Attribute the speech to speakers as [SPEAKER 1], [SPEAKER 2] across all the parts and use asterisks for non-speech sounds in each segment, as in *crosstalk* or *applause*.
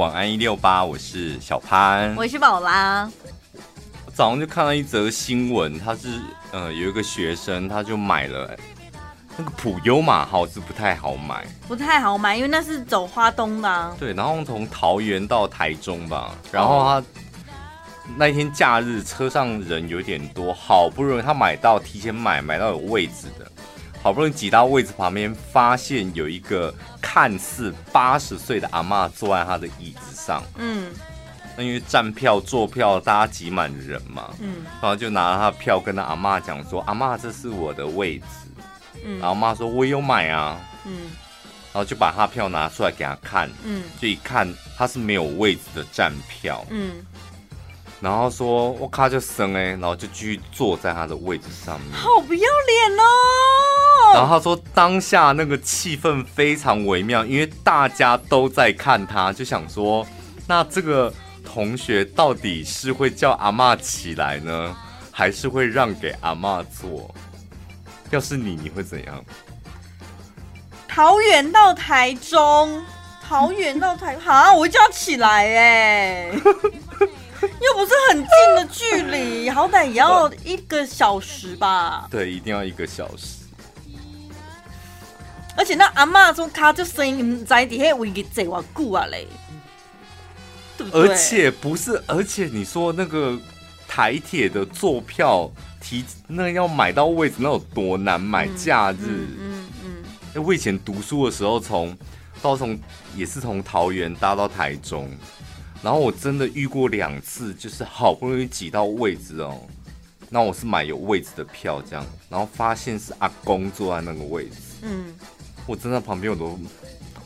[SPEAKER 1] 晚安一六八，我是小潘，
[SPEAKER 2] 我是宝拉。
[SPEAKER 1] 我早上就看到一则新闻，他是呃有一个学生，他就买了那个普悠玛号，是不太好买，
[SPEAKER 2] 不太好买，因为那是走花东的啊。
[SPEAKER 1] 对，然后从桃园到台中吧，然后他那一天假日车上人有点多，好不容易他买到提前买买到有位置的。好不容易挤到位置旁边，发现有一个看似八十岁的阿妈坐在他的椅子上。嗯，那因为站票坐票，大家挤满人嘛。嗯，然后就拿了他的票跟他阿妈讲说：“阿妈，这是我的位置。”嗯，然后阿嬷说：“我有买啊。”嗯，然后就把他票拿出来给他看。嗯，就一看他是没有位置的站票。嗯，然后说：“我卡就生哎。”然后就继续坐在他的位置上面。
[SPEAKER 2] 好不要脸哦！
[SPEAKER 1] 然后他说，当下那个气氛非常微妙，因为大家都在看他，就想说，那这个同学到底是会叫阿妈起来呢，还是会让给阿妈坐？要是你，你会怎样？
[SPEAKER 2] 桃园到台中，桃园到台，好，我就要起来哎，*laughs* *laughs* 又不是很近的距离，好歹也要一个小时吧？
[SPEAKER 1] 对，一定要一个小时。
[SPEAKER 2] 而且那阿妈说卡就声音在底下位置坐偌久啊嘞，对不对？
[SPEAKER 1] 而且不是，而且你说那个台铁的坐票提那、要买到位置，那有多难买？假日，嗯嗯，嗯，嗯，我以前读书的时候从，从到从也是从桃园搭到台中，然后我真的遇过两次，就是好不容易挤到位置哦，那我是买有位置的票这样，然后发现是阿公坐在那个位置，嗯。我站在旁边，我都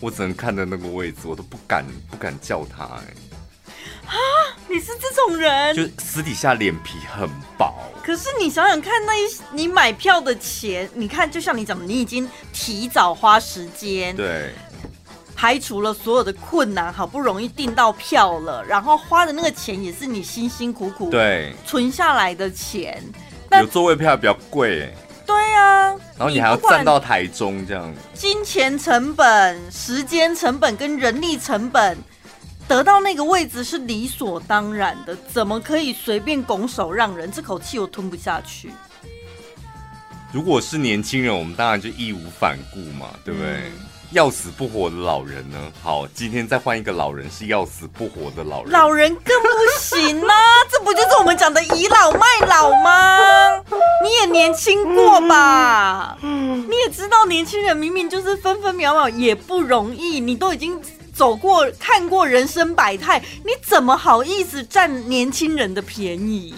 [SPEAKER 1] 我只能看着那个位置，我都不敢不敢叫他哎、欸。
[SPEAKER 2] 啊，你是这种人？
[SPEAKER 1] 就私底下脸皮很薄。
[SPEAKER 2] 可是你想想看，那一你买票的钱，你看，就像你讲的，你已经提早花时间，
[SPEAKER 1] 对，
[SPEAKER 2] 排除了所有的困难，好不容易订到票了，然后花的那个钱也是你辛辛苦苦对存下来的钱。
[SPEAKER 1] 有座位票比较贵、欸。
[SPEAKER 2] 对呀、啊，
[SPEAKER 1] 然后你还要站到台中这样，
[SPEAKER 2] 金钱成本、时间成本跟人力成本，得到那个位置是理所当然的，怎么可以随便拱手让人？这口气我吞不下去。
[SPEAKER 1] 如果是年轻人，我们当然就义无反顾嘛，对不对？嗯要死不活的老人呢？好，今天再换一个老人，是要死不活的老人。
[SPEAKER 2] 老人更不行啊！*laughs* 这不就是我们讲的倚老卖老吗？你也年轻过吧？嗯你也知道，年轻人明明就是分分秒秒也不容易。你都已经走过、看过人生百态，你怎么好意思占年轻人的便宜？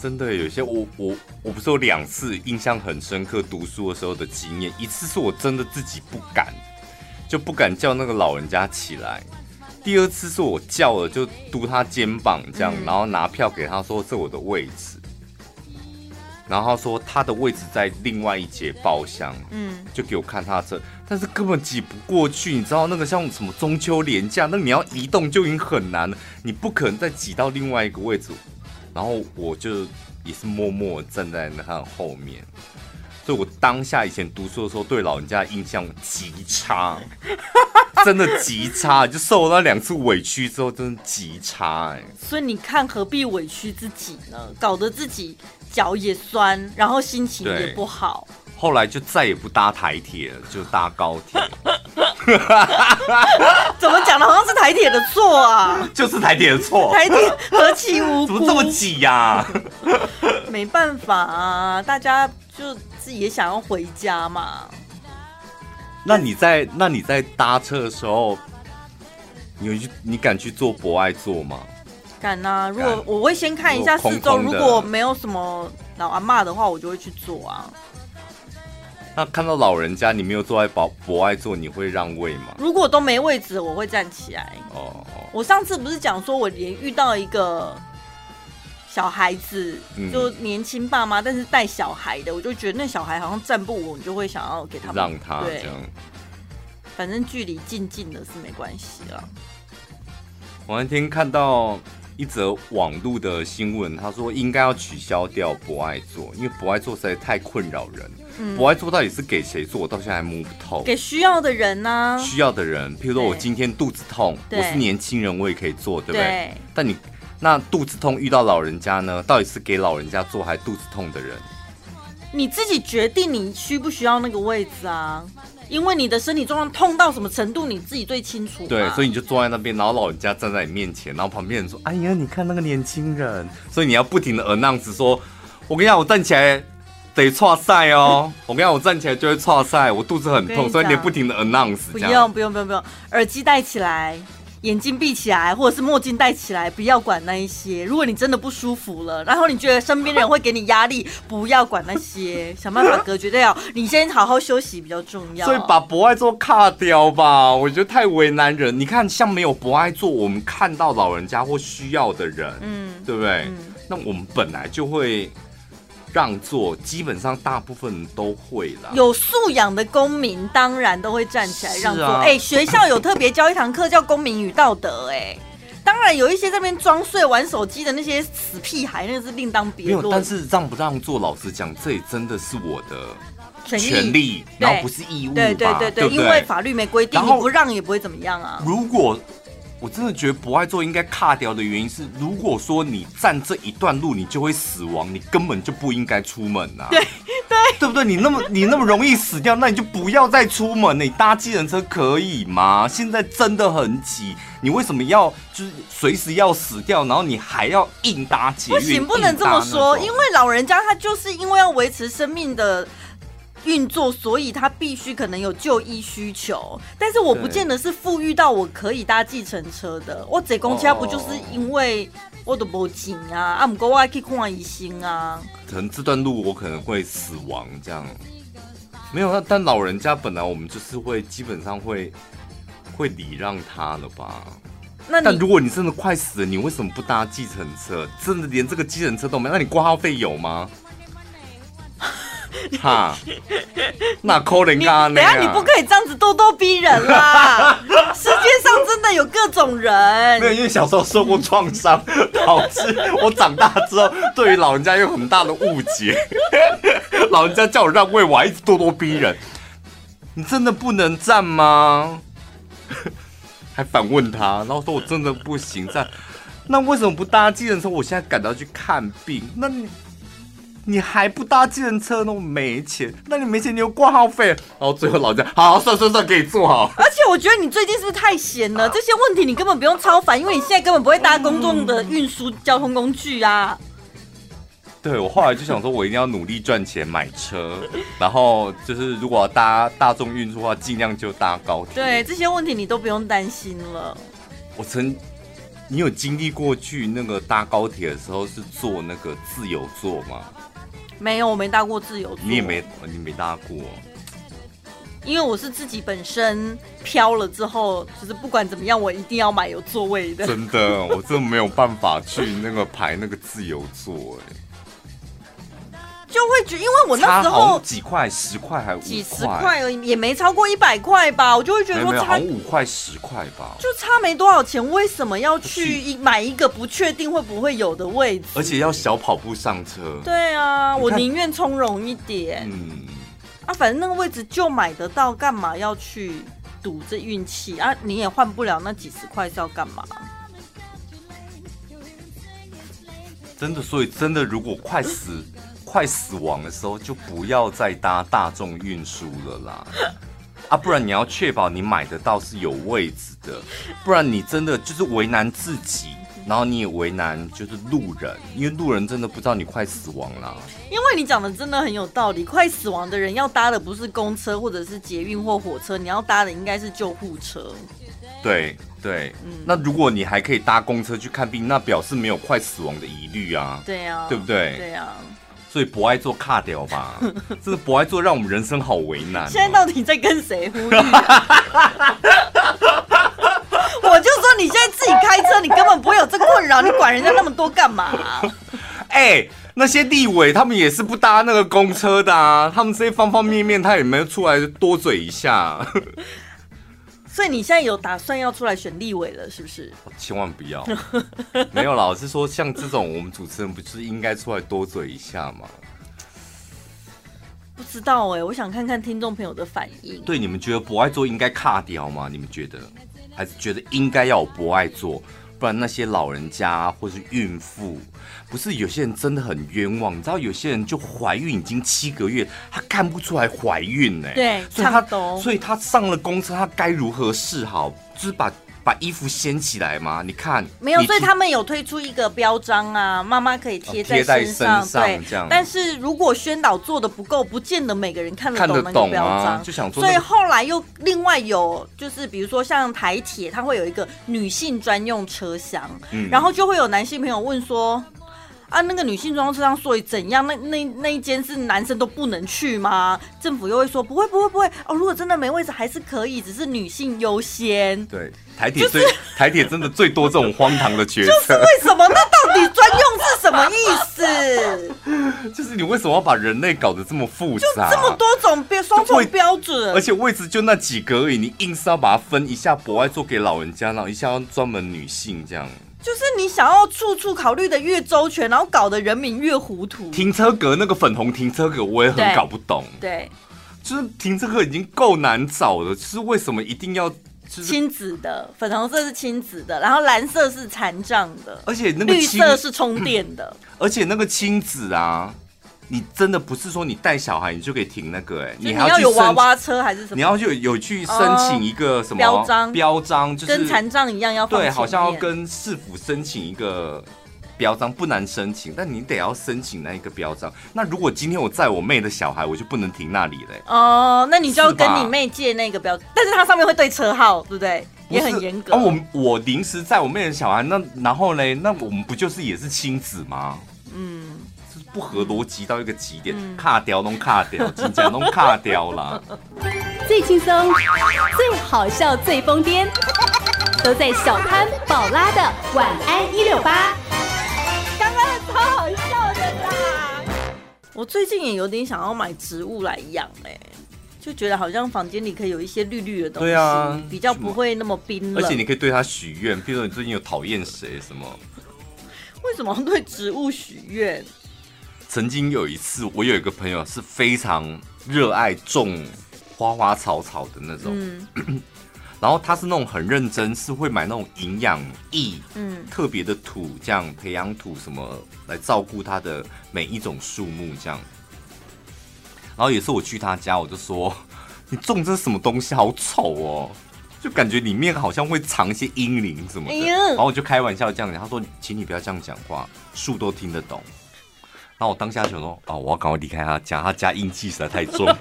[SPEAKER 1] 真的有些我我我不是有两次印象很深刻，读书的时候的经验，一次是我真的自己不敢，就不敢叫那个老人家起来；第二次是我叫了，就嘟他肩膀这样，然后拿票给他说，这我的位置，然后他说他的位置在另外一节包厢，嗯，就给我看他这，但是根本挤不过去，你知道那个像什么中秋连假，那你要移动就已经很难了，你不可能再挤到另外一个位置。然后我就也是默默站在那他后面，所以我当下以前读书的时候对老人家的印象极差，*laughs* 真的极差，就受了那两次委屈之后，真的极差哎。
[SPEAKER 2] 所以你看何必委屈自己呢？搞得自己脚也酸，然后心情也不好。
[SPEAKER 1] 后来就再也不搭台铁了，就搭高铁。*laughs*
[SPEAKER 2] 怎么讲的好像是台铁的错啊？*laughs*
[SPEAKER 1] 就是台铁的错，
[SPEAKER 2] 台铁何其无辜？
[SPEAKER 1] 怎么这么挤呀、啊？*laughs*
[SPEAKER 2] 没办法啊，大家就自己也想要回家嘛。
[SPEAKER 1] 那你在那你在搭车的时候，你有去你敢去坐博爱座吗？
[SPEAKER 2] 敢啊！如果我会先看一下四周，如果没有什么老阿妈的话，我就会去坐啊。
[SPEAKER 1] 那看到老人家，你没有坐在博博爱座，你会让位吗？
[SPEAKER 2] 如果都没位置，我会站起来。哦哦。我上次不是讲说，我连遇到一个小孩子，就年轻爸妈，但是带小孩的，我就觉得那小孩好像站不稳，就会想要给他们
[SPEAKER 1] 让他这样。对，
[SPEAKER 2] 反正距离近近的是没关系了。
[SPEAKER 1] 我那天看到一则网络的新闻，他说应该要取消掉博爱座，因为博爱座实在太困扰人。嗯，博爱座到底是给谁做？我到现在还摸不透。
[SPEAKER 2] 给需要的人呢、啊？
[SPEAKER 1] 需要的人，譬如说我今天肚子痛，我是年轻人，我也可以做，对不对？对。但你那肚子痛遇到老人家呢？到底是给老人家做，还是肚子痛的人？
[SPEAKER 2] 你自己决定你需不需要那个位置啊？因为你的身体状况痛到什么程度，你自己最清楚。
[SPEAKER 1] 对，所以你就坐在那边，然后老人家站在你面前，然后旁边人说：“哎呀，你看那个年轻人。”所以你要不停的 announce 说：“我跟你讲，我站起来得踹赛哦。*laughs* 我跟你讲，我站起来就会踹赛，我肚子很痛。”所以你不停的 announce。
[SPEAKER 2] 不用不用不用不用，耳机戴起来。眼睛闭起来，或者是墨镜戴起来，不要管那一些。如果你真的不舒服了，然后你觉得身边人会给你压力，不要管那些，想办法隔绝掉。你先好好休息比较重要。
[SPEAKER 1] 所以把博爱座卡掉吧，我觉得太为难人。你看，像没有博爱座，我们看到老人家或需要的人，嗯，对不对？嗯，那我们本来就会。让座，基本上大部分都会啦。
[SPEAKER 2] 有素养的公民当然都会站起来让座。哎、啊欸，学校有特别教一堂课叫公民与道德、欸。哎，当然有一些在那边装睡玩手机的那些死屁孩，那个是另当别论。没有，
[SPEAKER 1] 但是让不让座，老实讲，这也真的是我的权利，然后不是义务。
[SPEAKER 2] 对对对对，对，因为法律没规定，你不让也不会怎么样啊。
[SPEAKER 1] 如果我真的觉得博爱做应该卡掉的原因是，如果说你站这一段路，你就会死亡，你根本就不应该出门呐、啊。
[SPEAKER 2] 对对，
[SPEAKER 1] 对不对？你那么 *laughs* 你那么容易死掉，那你就不要再出门。你搭计程车可以吗？现在真的很挤，你为什么要就是随时要死掉，然后你还要硬搭捷运？不
[SPEAKER 2] 行，不能这么说，因为老人家他就是因为要维持生命的。运作，所以他必须可能有就医需求，但是我不见得是富裕到我可以搭计程车的。我坐公车不就是因为我都没钱啊？啊，不过我还可以看医生啊。
[SPEAKER 1] 可能这段路我可能会死亡，这样没有。那但老人家本来我们就是会基本上会会礼让他了吧？那但如果你真的快死了，你为什么不搭计程车？真的连这个计程车都没？那你挂号费有吗？*laughs* 哈，那可能啊！
[SPEAKER 2] 等下你不可以这样子咄咄逼人啦！*laughs* 世界上真的有各种人。
[SPEAKER 1] 没有，因为小时候受过创伤，导致我长大之后对于老人家有很大的误解。*laughs* 老人家叫我让位，我还一直咄咄逼人。你真的不能站吗？还反问他，然后说我真的不行站。那为什么不搭计程车？我现在赶到去看病，那你。你还不搭计程车，呢？我没钱，那你没钱，你有挂号费，然后最后老人家，好，好，算算算，给你做好。
[SPEAKER 2] 而且我觉得你最近是不是太闲了？这些问题你根本不用超烦，因为你现在根本不会搭公众的运输交通工具啊。
[SPEAKER 1] 对，我后来就想说，我一定要努力赚钱买车，*laughs* 然后就是如果要搭大众运输的话，尽量就搭高铁。
[SPEAKER 2] 对，这些问题你都不用担心了。
[SPEAKER 1] 我曾，你有经历过去那个搭高铁的时候是坐那个自由座吗？
[SPEAKER 2] 没有，我没搭过自由座。
[SPEAKER 1] 你也没，你没搭过。
[SPEAKER 2] 因为我是自己本身飘了之后，就是不管怎么样，我一定要买有座位的。
[SPEAKER 1] 真的，我真的没有办法去那个排那个自由座，哎。
[SPEAKER 2] 就会觉得，因为我那时候
[SPEAKER 1] 几块，十块还
[SPEAKER 2] 几十块而已，也没超过一百块吧。我就会觉得说差
[SPEAKER 1] 五块十块吧，
[SPEAKER 2] 就差没多少钱。为什么要去买一个不确定会不会有的位置？
[SPEAKER 1] 而且要小跑步上车。
[SPEAKER 2] 对啊，我宁愿从容一点。嗯，啊，反正那个位置就买得到，干嘛要去赌这运气啊？你也换不了那几十块是要干嘛？
[SPEAKER 1] 真的，所以真的，如果快死。快死亡的时候，就不要再搭大众运输了啦！*laughs* 啊，不然你要确保你买得到是有位置的，不然你真的就是为难自己，然后你也为难就是路人，因为路人真的不知道你快死亡了。
[SPEAKER 2] 因为你讲的真的很有道理，快死亡的人要搭的不是公车或者是捷运或火车，你要搭的应该是救护车。
[SPEAKER 1] 对对，嗯，那如果你还可以搭公车去看病，那表示没有快死亡的疑虑啊。
[SPEAKER 2] 对啊，
[SPEAKER 1] 对不对？
[SPEAKER 2] 对啊。
[SPEAKER 1] 所以不爱做卡掉吧，*laughs* 这个不爱做让我们人生好为难、喔。
[SPEAKER 2] 现在到底在跟谁呼吁？*laughs* 我就说你现在自己开车，你根本不会有这个困扰，你管人家那么多干嘛、啊？*laughs*
[SPEAKER 1] 哎、欸，那些立委他们也是不搭那个公车的啊，他们这些方方面面他也没有出来多嘴一下。
[SPEAKER 2] 所以你现在有打算要出来选立委了，是不是？
[SPEAKER 1] 千万不要，*laughs* 没有啦，我是说像这种我们主持人不是应该出来多嘴一下吗？
[SPEAKER 2] 不知道哎、欸，我想看看听众朋友的反应。
[SPEAKER 1] 对，你们觉得博爱座应该卡掉吗？你们觉得，还是觉得应该要有博爱座？不然那些老人家或是孕妇，不是有些人真的很冤枉。你知道有些人就怀孕已经七个月，她看不出来怀孕呢、欸。
[SPEAKER 2] 对，
[SPEAKER 1] 所以他
[SPEAKER 2] 差
[SPEAKER 1] 所以他上了公车，他该如何是好？就是把。把衣服掀起来吗？你看，
[SPEAKER 2] 没有，所以他们有推出一个标章啊，妈妈可以贴在身上，
[SPEAKER 1] 哦、身上对，这样。
[SPEAKER 2] 但是如果宣导做的不够，不见得每个人看得懂那个标章。
[SPEAKER 1] 啊、就想做、
[SPEAKER 2] 那个，所以后来又另外有，就是比如说像台铁，它会有一个女性专用车厢，嗯、然后就会有男性朋友问说。啊，那个女性专用车厢，所以怎样？那那那一间是男生都不能去吗？政府又会说不会不会不会哦，如果真的没位置还是可以，只是女性优先。
[SPEAKER 1] 对，台铁最、就是、台铁真的最多这种荒唐的决策。*laughs*
[SPEAKER 2] 就是为什么？那到底专用是什么意思？*laughs*
[SPEAKER 1] 就是你为什么要把人类搞得这么复杂？
[SPEAKER 2] 就这么多种标双重标准，
[SPEAKER 1] 而且位置就那几个而已，你硬是要把它分一下博爱做给老人家，然后一下要专门女性这样。
[SPEAKER 2] 就是你想要处处考虑的越周全，然后搞得人民越糊涂。
[SPEAKER 1] 停车格那个粉红停车格我也很搞不懂。
[SPEAKER 2] 对，对
[SPEAKER 1] 就是停车格已经够难找了，就是为什么一定要就是
[SPEAKER 2] 亲子的粉红色是亲子的，然后蓝色是残障的，
[SPEAKER 1] 而且那个
[SPEAKER 2] 绿色是充电的，*clears throat*
[SPEAKER 1] 而且那个亲子啊。你真的不是说你带小孩你就可以停那个哎、欸，
[SPEAKER 2] 你还要有娃娃车还是什么？
[SPEAKER 1] 你要有有去申请一个什么
[SPEAKER 2] 标章？
[SPEAKER 1] 标章就是
[SPEAKER 2] 跟残障一样要
[SPEAKER 1] 对，好像要跟市府申请一个标章，不难申请，但你得要申请那一个标章。那如果今天我载我妹的小孩，我就不能停那里嘞、欸。
[SPEAKER 2] 哦，那你就要跟你妹借那个标，但是它上面会对车号，对不对？也很严格。
[SPEAKER 1] 啊，我我临时载我妹的小孩，那然后嘞？那我们不就是也是亲子吗？嗯。不合逻辑到一个极点，嗯、卡掉弄卡掉，*laughs* 真假弄卡掉了。
[SPEAKER 3] 最轻松、最好笑、最疯癫，都在小潘宝拉的晚安一六八。
[SPEAKER 2] 刚刚超好笑的啦！我最近也有点想要买植物来养，哎，就觉得好像房间里可以有一些绿绿的东西，对啊，比较不会那么冰冷。
[SPEAKER 1] 而且你可以对它许愿，比如说你最近有讨厌谁什么？
[SPEAKER 2] 为什么要对植物许愿？
[SPEAKER 1] 曾经有一次，我有一个朋友是非常热爱种花花草草的那种，嗯、*clears throat* 然后他是那种很认真，是会买那种营养液，嗯，特别的土，这样培养土什么来照顾他的每一种树木这样。然后有时候我去他家，我就说：*laughs* “你种这什么东西？好丑哦！”就感觉里面好像会藏一些阴灵什么的。哎、然后我就开玩笑这样讲，他说：“请你不要这样讲话，树都听得懂。”然后我当下想说，哦，我要赶快离开他家，他家阴气实在太重。*laughs*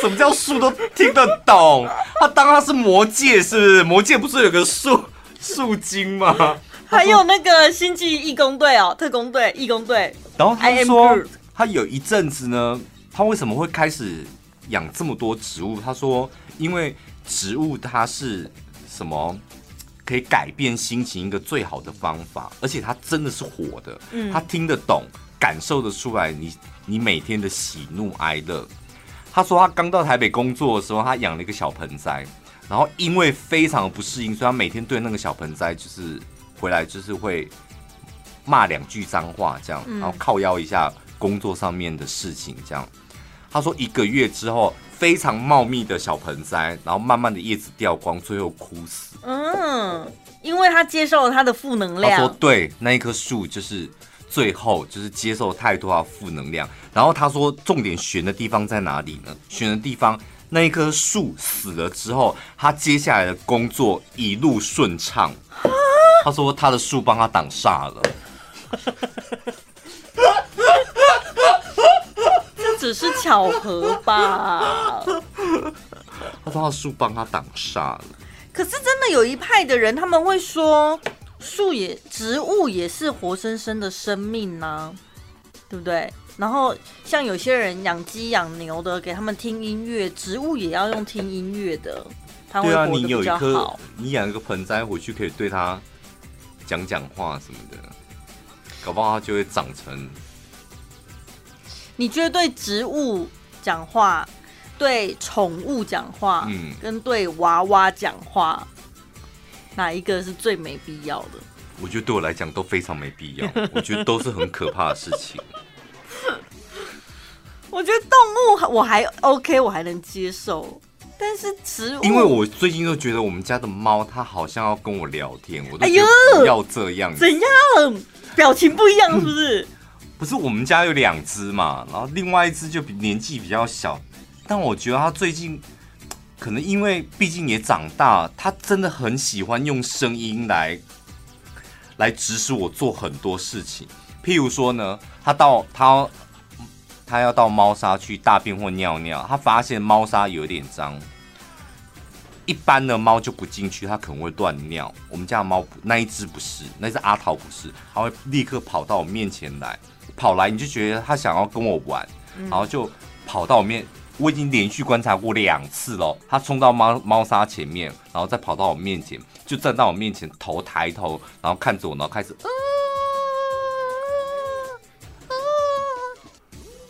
[SPEAKER 1] 什么叫树都听得懂？他当他是魔界是不是？魔界不是有个树 *laughs* 树精吗？
[SPEAKER 2] 还有那个星际义工队哦，特工队、义工队。
[SPEAKER 1] 然后他说，他有一阵子呢，他为什么会开始养这么多植物？他说，因为植物它是什么？可以改变心情一个最好的方法，而且他真的是火的，嗯，他听得懂，感受得出来你你每天的喜怒哀乐。他说他刚到台北工作的时候，他养了一个小盆栽，然后因为非常不适应，所以他每天对那个小盆栽就是回来就是会骂两句脏话这样，然后靠腰一下工作上面的事情这样。他说一个月之后。非常茂密的小盆栽，然后慢慢的叶子掉光，最后枯死。
[SPEAKER 2] 嗯，因为他接受了他的负能量。
[SPEAKER 1] 他说对，那一棵树就是最后就是接受太多的负能量。然后他说，重点悬的地方在哪里呢？悬的地方，那一棵树死了之后，他接下来的工作一路顺畅。他说他的树帮他挡煞了。*laughs*
[SPEAKER 2] 只是巧合吧？*laughs*
[SPEAKER 1] 他说他树帮他挡煞了。
[SPEAKER 2] 可是真的有一派的人，他们会说树也植物也是活生生的生命呢、啊，对不对？然后像有些人养鸡养牛的，给他们听音乐，植物也要用听音乐的。他会活得比较好。对啊，你有一棵，
[SPEAKER 1] 你养一个盆栽回去，可以对它讲讲话什么的，搞不好它就会长成。
[SPEAKER 2] 你觉得对植物讲话，对宠物讲话，
[SPEAKER 1] 嗯，
[SPEAKER 2] 跟对娃娃讲话，哪一个是最没必要的？
[SPEAKER 1] 我觉得对我来讲都非常没必要，*laughs* 我觉得都是很可怕的事情。*laughs*
[SPEAKER 2] 我觉得动物我还 OK，我还能接受，但是植物，
[SPEAKER 1] 因为我最近都觉得我们家的猫它好像要跟我聊天，我都
[SPEAKER 2] 哎呦
[SPEAKER 1] 不要这样，
[SPEAKER 2] 怎样？表情不一样是不是？
[SPEAKER 1] 不是，我们家有两只嘛，然后另外一只就比年纪比较小，但我觉得它最近可能因为毕竟也长大，它真的很喜欢用声音来来指使我做很多事情，譬如说呢，它到它。它要到猫砂去大便或尿尿，它发现猫砂有点脏，一般的猫就不进去，它可能会乱尿。我们家的猫那一只不是，那只阿桃不是，它会立刻跑到我面前来，跑来你就觉得他想要跟我玩，然后就跑到我面。我已经连续观察过两次了，他冲到猫猫砂前面，然后再跑到我面前，就站到我面前，头抬头，然后看着我，然后开始。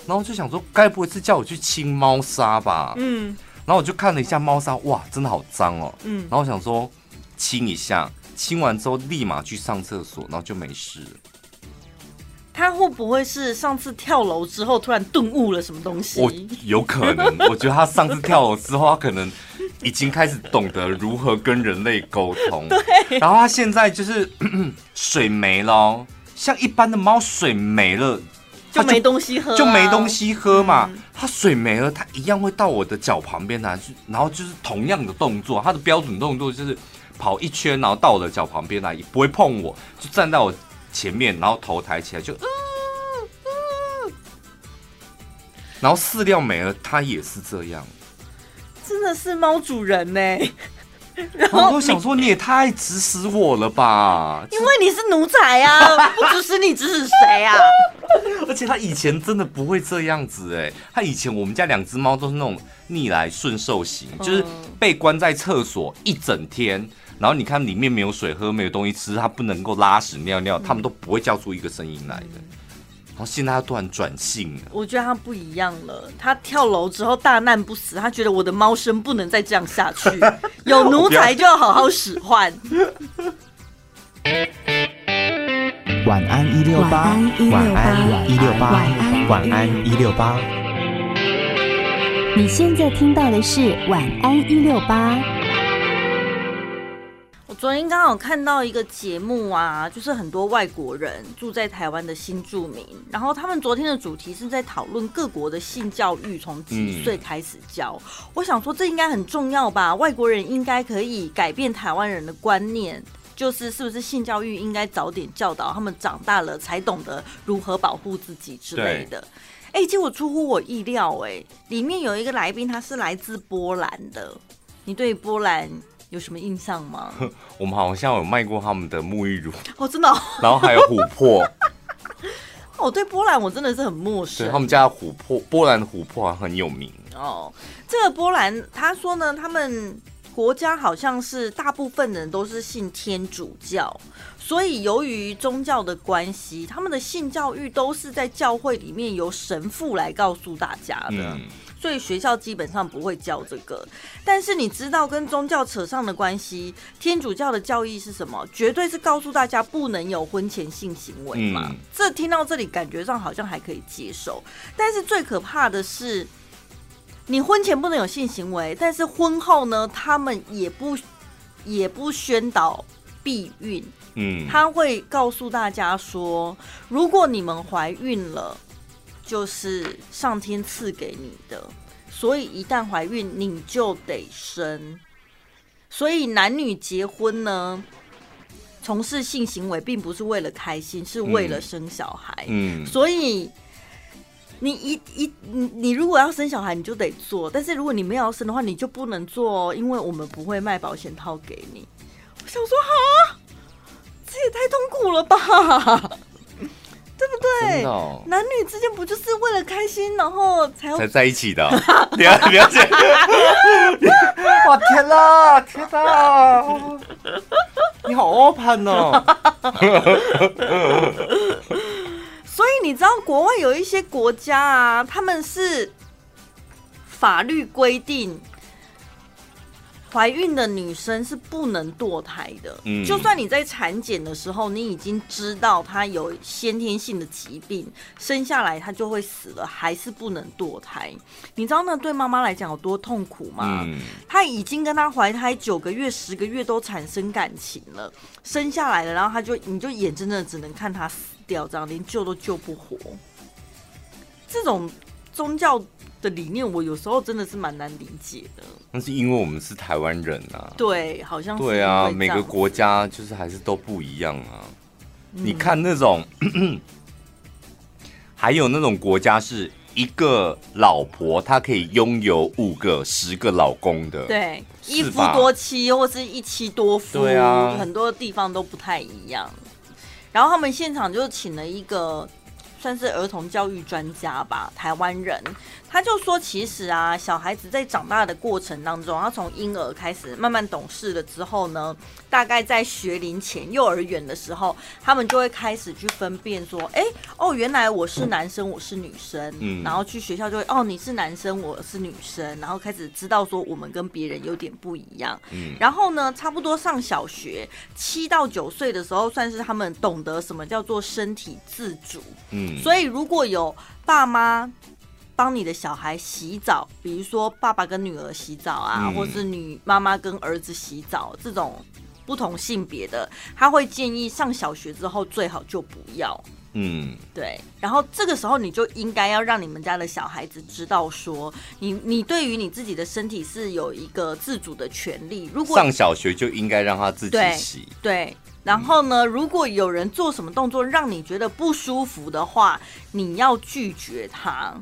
[SPEAKER 1] 然后就想说，该不会是叫我去清猫砂吧？嗯，然后我就看了一下猫砂，哇，真的好脏哦。嗯，然后我想说清一下，清完之后立马去上厕所，然后就没事。
[SPEAKER 2] 他会不会是上次跳楼之后突然顿悟了什么东西？
[SPEAKER 1] 我有可能，*laughs* 我觉得他上次跳楼之后，他可能已经开始懂得如何跟人类沟通。*laughs*
[SPEAKER 2] 对，
[SPEAKER 1] 然后他现在就是 *clears throat* 水没了，像一般的猫水没了。
[SPEAKER 2] 就没东西喝，啊，
[SPEAKER 1] 就没东西喝嘛。它、嗯、水没了，它一样会到我的脚旁边来，然后就是同样的动作，它的标准动作就是跑一圈，然后到我的脚旁边来，也不会碰我，就站在我前面，然后头抬起来就，嗯嗯、然后饲料没了，它也是这样，
[SPEAKER 2] 真的是猫主人呢。
[SPEAKER 1] 然 *laughs* 后我想说，你也太指使我了吧？
[SPEAKER 2] 因为你是奴才啊，*laughs* 不指使你指使谁啊？
[SPEAKER 1] 而且他以前真的不会这样子哎，他以前我们家两只猫都是那种逆来顺受型，就是被关在厕所一整天，然后你看里面没有水喝，没有东西吃，它不能够拉屎尿尿，他们都不会叫出一个声音来的。然后现在他突然转性了，
[SPEAKER 2] 我觉得他不一样了。他跳楼之后大难不死，他觉得我的猫生不能再这样下去，*laughs* 有奴才就要好好使唤。
[SPEAKER 4] 晚安一六八，晚安一六八，晚安一六八。
[SPEAKER 3] 你现在听到的是晚安一六八。
[SPEAKER 2] 昨天刚好看到一个节目啊，就是很多外国人住在台湾的新住民，然后他们昨天的主题是在讨论各国的性教育从几岁开始教。嗯。我想说这应该很重要吧，外国人应该可以改变台湾人的观念，就是是不是性教育应该早点教导他们，长大了才懂得如何保护自己之类的。哎，结果出乎我意料，哎，里面有一个来宾他是来自波兰的，你对波兰？有什么印象吗？*laughs*
[SPEAKER 1] 我们好像有卖过他们的沐浴乳
[SPEAKER 2] 哦，真的、哦。
[SPEAKER 1] 然后还有琥珀。*laughs*
[SPEAKER 2] 哦，对波兰我真的是很陌生。
[SPEAKER 1] 对，他们家的琥珀，波兰的琥珀很有名
[SPEAKER 2] 哦。这个波兰他说呢，他们国家好像是大部分人都是信天主教，所以由于宗教的关系，他们的性教育都是在教会里面由神父来告诉大家的。嗯所以学校基本上不会教这个，但是你知道跟宗教扯上的关系，天主教的教义是什么？绝对是告诉大家不能有婚前性行为嘛。嗯。这听到这里感觉上好像还可以接受，但是最可怕的是，你婚前不能有性行为，但是婚后呢，他们也不也不宣导避孕。嗯，他会告诉大家说，如果你们怀孕了。就是上天赐给你的，所以一旦怀孕你就得生。所以男女结婚呢，从事性行为并不是为了开心，是为了生小孩。嗯，嗯，所以你一一你你如果要生小孩，你就得做；但是如果你没有要生的话，你就不能做哦，因为我们不会卖保险套给你。我想说，哈，这也太痛苦了吧！对不对？哦、男女之间不就是为了开心，然后才
[SPEAKER 1] 才在一起的？*laughs* 不要不要这样！*laughs* 哇天哪，天哪！你好 open 哦！
[SPEAKER 2] 所以你知道国外有一些国家啊，他们是法律规定。怀孕的女生是不能堕胎的。嗯，就算你在产检的时候，你已经知道她有先天性的疾病，生下来她就会死了，还是不能堕胎。你知道那对妈妈来讲有多痛苦吗？嗯，她已经跟她怀胎九个月、十个月都产生感情了，生下来了，然后她就你就眼睁睁只能看她死掉，这样连救都救不活。这种宗教的理念，我有时候真的是蛮难理解的。
[SPEAKER 1] 那是因为我们是台湾人啊。
[SPEAKER 2] 对，好像是。
[SPEAKER 1] 对啊，每个国家就是还是都不一样啊。嗯、你看那种，还有那种国家是一个老婆，她可以拥有五个、十个老公的。
[SPEAKER 2] 对，一夫多妻或是一妻多夫。
[SPEAKER 1] 对啊，
[SPEAKER 2] 很多地方都不太一样。然后他们现场就请了一个。算是儿童教育专家吧，台湾人，他就说，其实啊，小孩子在长大的过程当中，他从婴儿开始慢慢懂事了之后呢，大概在学龄前幼儿园的时候，他们就会开始去分辨说，哎、欸，哦，原来我是男生，我是女生，嗯，然后去学校就会，哦，你是男生，我是女生，然后开始知道说我们跟别人有点不一样，嗯，然后呢，差不多上小学七到九岁的时候，算是他们懂得什么叫做身体自主，嗯。所以，如果有爸妈帮你的小孩洗澡，比如说爸爸跟女儿洗澡啊，嗯、或是女妈妈跟儿子洗澡，这种不同性别的，他会建议上小学之后最好就不要。嗯，对。然后这个时候你就应该要让你们家的小孩子知道说，你你对于你自己的身体是有一个自主的权利。如果
[SPEAKER 1] 上小学就应该让他自己洗。
[SPEAKER 2] 对。对然后呢，如果有人做什么动作让你觉得不舒服的话，你要拒绝他。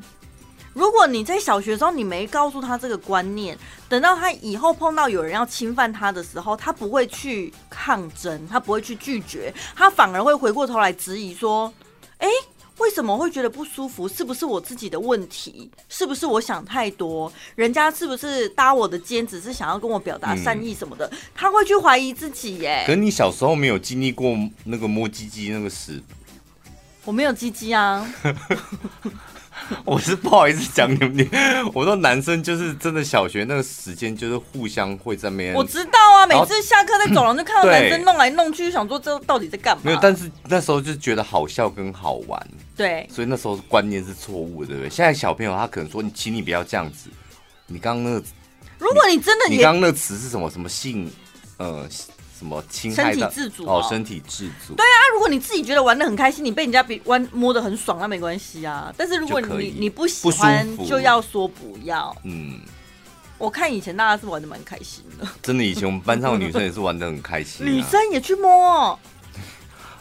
[SPEAKER 2] 如果你在小学的时候你没告诉他这个观念，等到他以后碰到有人要侵犯他的时候，他不会去抗争，他不会去拒绝，他反而会回过头来质疑说：“哎。”为什么会觉得不舒服？是不是我自己的问题？是不是我想太多？人家是不是搭我的肩，只是想要跟我表达善意什么的？嗯、他会去怀疑自己耶。
[SPEAKER 1] 可你小时候没有经历过那个摸鸡鸡那个事？
[SPEAKER 2] 我没有鸡鸡啊。*laughs* *laughs*
[SPEAKER 1] 我是不好意思讲你们，*laughs* 我说男生就是真的小学那个时间就是互相会在那边。
[SPEAKER 2] 我知道啊，每次下课在走廊就看到 *coughs* 男生弄来弄去，想说这到底在干嘛？
[SPEAKER 1] 没有，但是那时候就觉得好笑跟好玩。
[SPEAKER 2] 对，
[SPEAKER 1] 所以那时候观念是错误的，对不对？现在小朋友他可能说你，请你不要这样子。你刚刚那个，
[SPEAKER 2] 如果你真的，
[SPEAKER 1] 你刚刚那个词是什么？什么性？呃。什么侵害
[SPEAKER 2] 身体自主哦，
[SPEAKER 1] 哦，身体自主。
[SPEAKER 2] 对啊，如果你自己觉得玩的很开心，你被人家比玩摸的很爽，那没关系啊。但是如果你你不喜欢，就要说不要。嗯，我看以前大家是玩的蛮开心的。
[SPEAKER 1] 真的，以前我们班上的女生也是玩的很开心，啊。
[SPEAKER 2] 女生也去摸，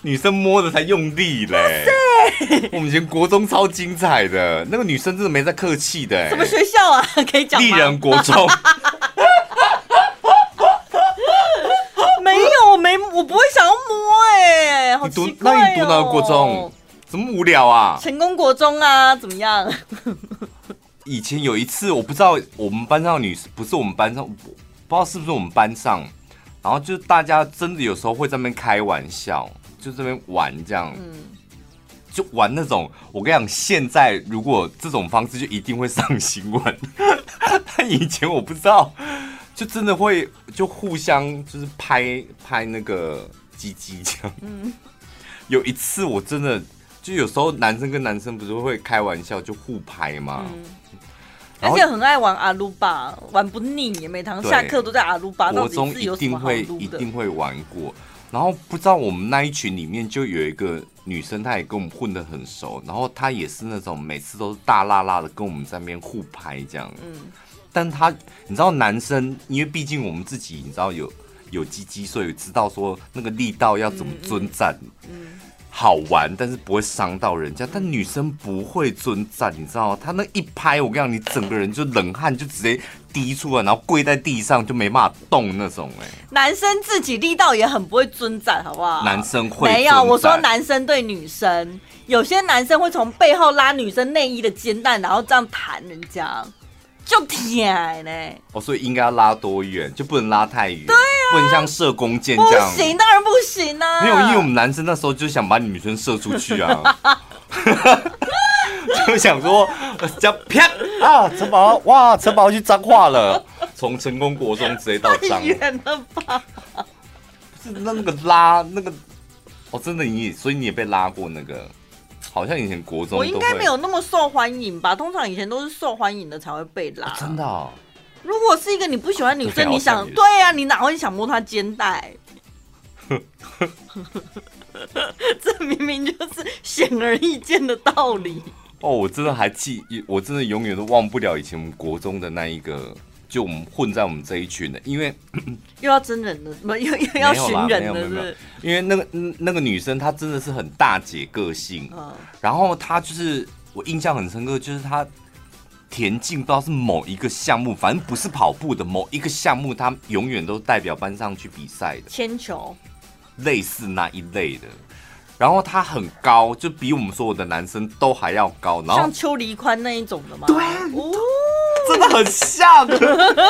[SPEAKER 1] 女生摸的才用力嘞。对，我们以前国中超精彩的，那个女生真的没在客气的。
[SPEAKER 2] 什么学校啊？*laughs* 可以讲吗？
[SPEAKER 1] 丽人国中。
[SPEAKER 2] 没，我不会想要摸哎、欸，好奇怪哦。
[SPEAKER 1] 那你读哪个国中？怎么无聊啊？
[SPEAKER 2] 成功国中啊，怎么样？
[SPEAKER 1] 以前有一次，我不知道我们班上的女生不是我们班上，不知道是不是我们班上，然后就大家真的有时候会在那边开玩笑，就这边玩这样，嗯，就玩那种。我跟你讲，现在如果这种方式，就一定会上新闻。*laughs* 但以前我不知道。就真的会就互相就是拍拍那个鸡鸡这样。嗯，有一次我真的就有时候男生跟男生不是会开玩笑就互拍嘛？嗯，
[SPEAKER 2] 而且很爱玩阿鲁巴，玩不腻，每堂下课都在阿鲁巴。
[SPEAKER 1] 国中一定会一定会玩过。然后不知道我们那一群里面就有一个女生，她也跟我们混得很熟，然后她也是那种每次都是大辣辣的跟我们在那边互拍这样。嗯。但他，你知道，男生，因为毕竟我们自己，你知道有有鸡鸡，所以知道说那个力道要怎么尊赞，嗯，嗯，好玩，但是不会伤到人家。但女生不会尊赞，你知道吗？她那一拍，我跟你讲，你整个人就冷汗就直接滴出来，然后跪在地上就没办法动那种。哎，
[SPEAKER 2] 男生自己力道也很不会尊赞，好不好？
[SPEAKER 1] 男生会
[SPEAKER 2] 没有，我说男生对女生，有些男生会从背后拉女生内衣的肩带，然后这样弹人家。就甜呢，
[SPEAKER 1] 哦，所以应该要拉多远，就不能拉太远，
[SPEAKER 2] 对啊，
[SPEAKER 1] 不能像射弓箭这样，
[SPEAKER 2] 不行，当然不行啊。
[SPEAKER 1] 没有，因为我们男生那时候就想把女生射出去啊，*laughs* 就想说，叫啪啊，城堡哇，城堡去彰化了，从成功国中直接到彰。
[SPEAKER 2] 太远了吧？
[SPEAKER 1] 是那那个拉那个，哦，真的你，所以你也被拉过那个，好像以前国中。
[SPEAKER 2] 我应该没有那么受欢迎吧？通常以前都是受欢迎的才会被拉。
[SPEAKER 1] 哦、真的、哦？
[SPEAKER 2] 如果是一个你不喜欢女生，你想对呀、啊，你哪会想摸她肩带？*laughs* 这明明就是显而易见的道理。
[SPEAKER 1] 哦，我真的还记，我真的永远都忘不了以前我们国中的那一个，就我们混在我们这一群的，因为 *coughs*
[SPEAKER 2] 又要真人了，不又又要寻人的，是不是？
[SPEAKER 1] 因为那个那个女生她真的是很大姐个性，嗯，然后她就是我印象很深刻，就是她田径不知道是某一个项目，反正不是跑步的某一个项目，她永远都代表班上去比赛的，
[SPEAKER 2] 铅球。
[SPEAKER 1] 类似那一类的，然后他很高，就比我们所有的男生都还要高，然后
[SPEAKER 2] 像邱黎宽那一种的吗？
[SPEAKER 1] 对，哦、真的很像，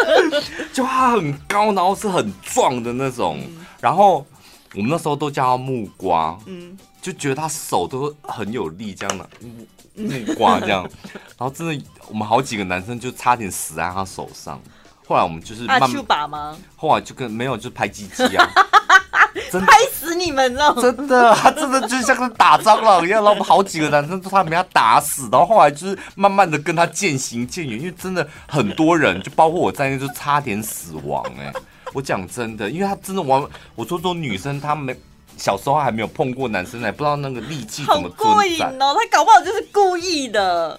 [SPEAKER 1] *laughs* 就他很高，然后是很壮的那种，嗯、然后我们那时候都叫他木瓜，嗯，就觉得他手都很有力，这样的木木瓜这样，*laughs* 然后真的我们好几个男生就差点死在他手上，后来我们就是慢慢
[SPEAKER 2] 把吗？
[SPEAKER 1] 后来就跟没有就拍鸡鸡啊。*laughs*
[SPEAKER 2] 拍死你们！哦！
[SPEAKER 1] 真的，他真的就像是打蟑螂一样，然后我们好几个男生都差点被他打死，然后后来就是慢慢的跟他渐行渐远，因为真的很多人，就包括我在内，就差点死亡哎、欸！我讲真的，因为他真的玩，我说说女生，她没小时候还没有碰过男生，还不知道那个力气怎么
[SPEAKER 2] 过瘾哦，他搞不好就是故意的。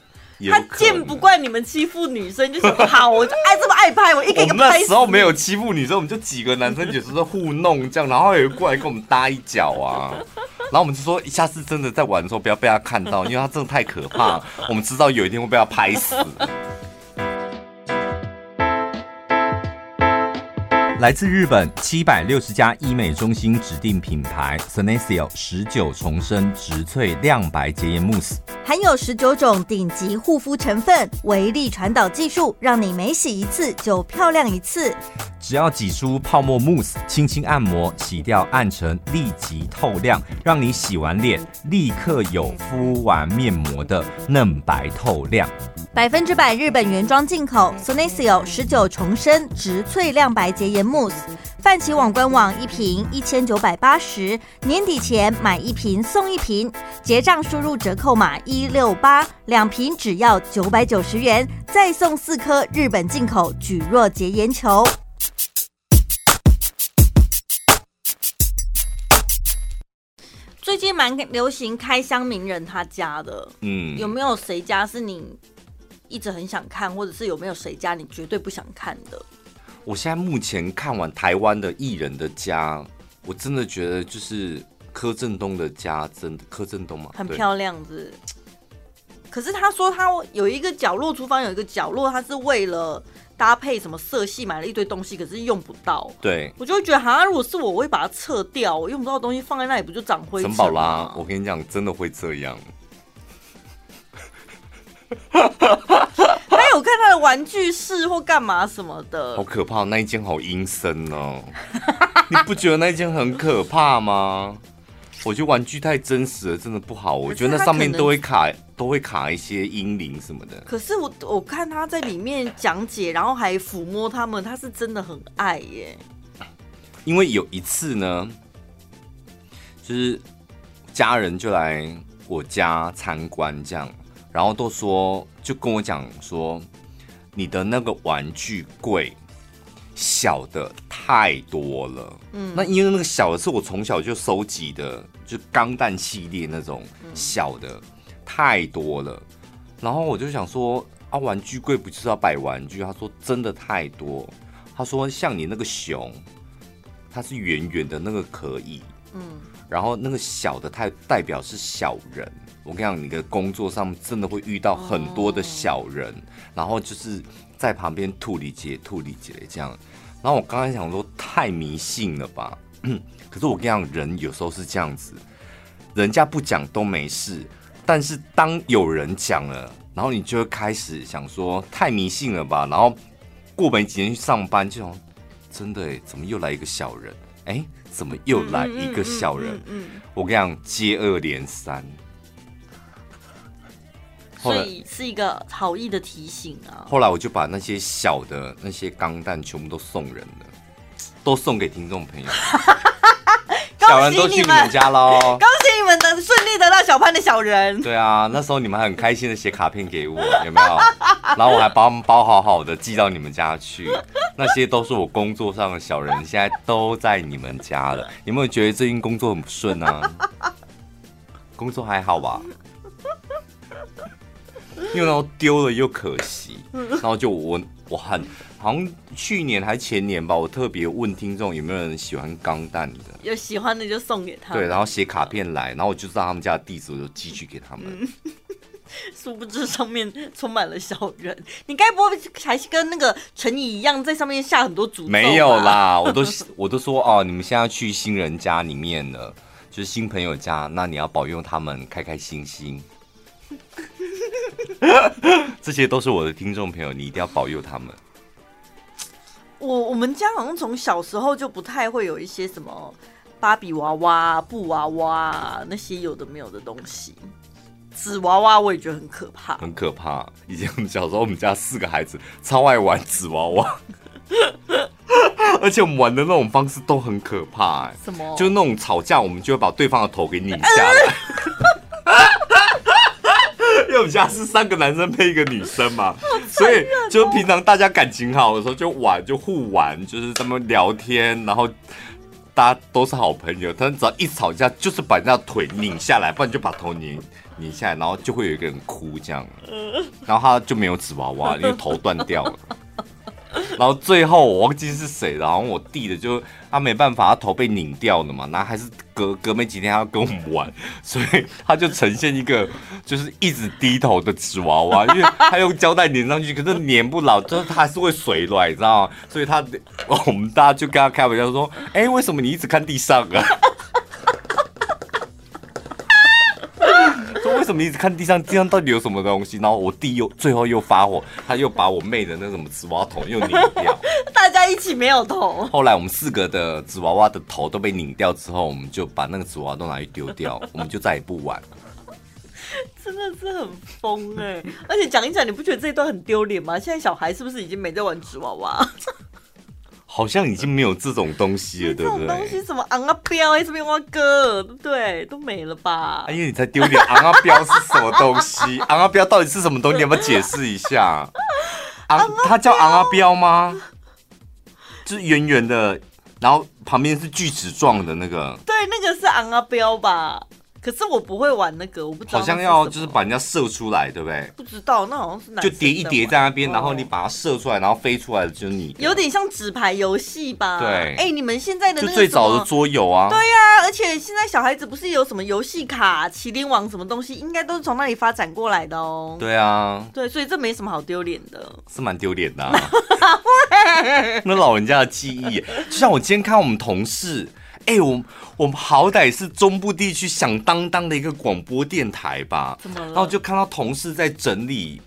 [SPEAKER 2] 他见不惯你们欺负女生，就是好，我就爱这么爱拍，我一个一个拍。
[SPEAKER 1] 那时候没有欺负女生，我们就几个男生就是互弄这样，然后有人过来跟我们搭一脚啊，然后我们就说，下次真的在玩的时候不要被他看到，因为他真的太可怕，我们知道有一天会被他拍死。来自日本七百六十家医美中心指定品牌 s e n e s i o 十九重生植萃亮白洁颜慕斯，
[SPEAKER 2] 含有十九种顶级护肤成分，微粒传导技术，让你每洗一次就漂亮一次。
[SPEAKER 1] 只要挤出泡沫慕斯，轻轻按摩，洗掉暗沉，立即透亮，让你洗完脸立刻有敷完面膜的嫩白透亮。
[SPEAKER 2] 百分之百日本原装进口 s e n e s i o 十九重生植萃亮白洁颜慕斯，泛奇网官网一瓶一千九百八十，年底前买一瓶送一瓶，结账输入折扣码一六八，两瓶只要九百九十元，再送四颗日本进口蒟蒻洁颜球。最近蛮流行开箱名人他家的，嗯，有没有谁家是你一直很想看，或者是有没有谁家你绝对不想看的？
[SPEAKER 1] 我现在目前看完台湾的艺人的家，我真的觉得就是柯震东的家，真的柯震东嘛，
[SPEAKER 2] 很漂亮是。可是他说他有一个角落，厨房有一个角落，他是为了。搭配什么色系，买了一堆东西，可是用不到。
[SPEAKER 1] 对，
[SPEAKER 2] 我就会觉得，好像如果是我，我会把它撤掉。我用不到的东西放在那里，不就长灰尘宝拉，
[SPEAKER 1] 我跟你讲，真的会这样。*laughs*
[SPEAKER 2] 还有看他的玩具室或干嘛什么的，
[SPEAKER 1] 好可怕！那一间好阴森哦，*laughs* 你不觉得那一间很可怕吗？我觉得玩具太真实了，真的不好。我觉得那上面都会卡，都会卡一些阴灵什么的。
[SPEAKER 2] 可是我我看他在里面讲解，然后还抚摸他们，他是真的很爱耶。
[SPEAKER 1] 因为有一次呢，就是家人就来我家参观，这样，然后都说就跟我讲说，你的那个玩具柜。小的太多了，嗯，那因为那个小的是我从小就收集的，就钢弹系列那种小的，太多了。然后我就想说啊，玩具柜不就是要摆玩具？他说真的太多。他说像你那个熊，它是圆圆的那个可以，嗯，然后那个小的太代表是小人。我跟你讲，你的工作上真的会遇到很多的小人，然后就是。在旁边吐理解吐理解这样，然后我刚才想说太迷信了吧，*clears throat* 可是我跟你讲，人有时候是这样子，人家不讲都没事，但是当有人讲了，然后你就会开始想说太迷信了吧，然后过没几天去上班，就真的哎，怎么又来一个小人？哎，怎么又来一个小人？我跟你讲，接二连三。
[SPEAKER 2] 所以是一个好意的提醒啊。
[SPEAKER 1] 后来我就把那些小的那些钢弹全部都送人了，都送给听众朋友。*laughs* 小人都去你们家喽！
[SPEAKER 2] 恭喜你们的顺利得到小潘的小人。
[SPEAKER 1] 对啊，那时候你们还很开心的写卡片给我，有没有？*laughs* 然后我还把他们包好好的寄到你们家去。那些都是我工作上的小人，现在都在你们家了。有没有觉得最近工作很不顺啊？工作还好吧？因为然后丢了又可惜，然后就我我很好像去年还前年吧，我特别问听众有没有人喜欢钢弹的，
[SPEAKER 2] 有喜欢的就送给他。
[SPEAKER 1] 对，然后写卡片来，然后我就知道他们家的地址，我就寄去给他们。
[SPEAKER 2] 嗯、*laughs* 殊不知上面充满了小人，你该不会还是跟那个陈怡一样，在上面下很多诅咒？
[SPEAKER 1] 没有啦，我都 *laughs* 我都说哦，你们现在去新人家里面了，就是新朋友家，那你要保佑他们开开心心。*laughs* 这些都是我的听众朋友，你一定要保佑他们。
[SPEAKER 2] 我我们家好像从小时候就不太会有一些什么芭比娃娃、布娃娃那些有的没有的东西。纸娃娃我也觉得很可怕，
[SPEAKER 1] 很可怕。以前我们小时候，我们家四个孩子超爱玩纸娃娃，*laughs* 而且我们玩的那种方式都很可怕。哎，
[SPEAKER 2] 什么？
[SPEAKER 1] 就那种吵架，我们就会把对方的头给拧下来。*laughs* 我们家是三个男生配一个女生嘛，所以就平常大家感情好的时候就玩，就互玩，就是他们聊天，然后大家都是好朋友。但只要一吵架，就是把人家腿拧下来，不然就把头拧拧下来，然后就会有一个人哭这样，然后他就没有纸娃娃，因为头断掉了。*laughs* *laughs* 然后最后我忘记是谁，然后我弟的就他没办法，他头被拧掉了嘛，然后还是隔隔没几天他要跟我们玩，*laughs* 所以他就呈现一个就是一直低头的纸娃娃，因为他用胶带粘上去，可是粘不牢，就是他还是会水软，你知道吗？所以他我们大家就跟他开玩笑说：“哎，为什么你一直看地上啊？” *laughs* 为什么一直看地上？地上到底有什么东西？然后我弟又最后又发火，他又把我妹的那什么纸娃娃头又拧掉。*laughs*
[SPEAKER 2] 大家一起没有头。
[SPEAKER 1] 后来我们四个的纸娃娃的头都被拧掉之后，我们就把那个纸娃娃都拿去丢掉，我们就再也不玩了。*laughs*
[SPEAKER 2] 真的是很疯哎、欸！而且讲一讲，你不觉得这一段很丢脸吗？现在小孩是不是已经没在玩纸娃娃？
[SPEAKER 1] 好像已经没有这种东西了，对不对？
[SPEAKER 2] 这种东西什么昂啊标哎，这边挖哥，对不对？都没了吧？
[SPEAKER 1] 哎呀，你才丢脸！昂啊标是什么东西？昂啊标到底是什么东西？你要不要解释一下？*laughs* 昂，它叫昂啊标吗？就是圆圆的，然后旁边是锯齿状的那个。
[SPEAKER 2] 对，那个是昂啊标吧？可是我不会玩那个，我不知道。
[SPEAKER 1] 好像要就是把人家射出来，对不对？
[SPEAKER 2] 不知道，那好像是男
[SPEAKER 1] 就叠一叠在那边，然后你把它射出来，然后飞出来的就是你。
[SPEAKER 2] 有点像纸牌游戏吧？
[SPEAKER 1] 对。
[SPEAKER 2] 哎、欸，你们现在的那
[SPEAKER 1] 个最早的桌游啊。
[SPEAKER 2] 对呀、啊，而且现在小孩子不是有什么游戏卡、麒麟王什么东西，应该都是从那里发展过来的哦。
[SPEAKER 1] 对啊。
[SPEAKER 2] 对，所以这没什么好丢脸的。
[SPEAKER 1] 是蛮丢脸的、啊。*laughs* 那老人家的记忆，就像我今天看我们同事。哎、欸，我我们好歹是中部地区响当当的一个广播电台吧？怎么了？然后就看到同事在整理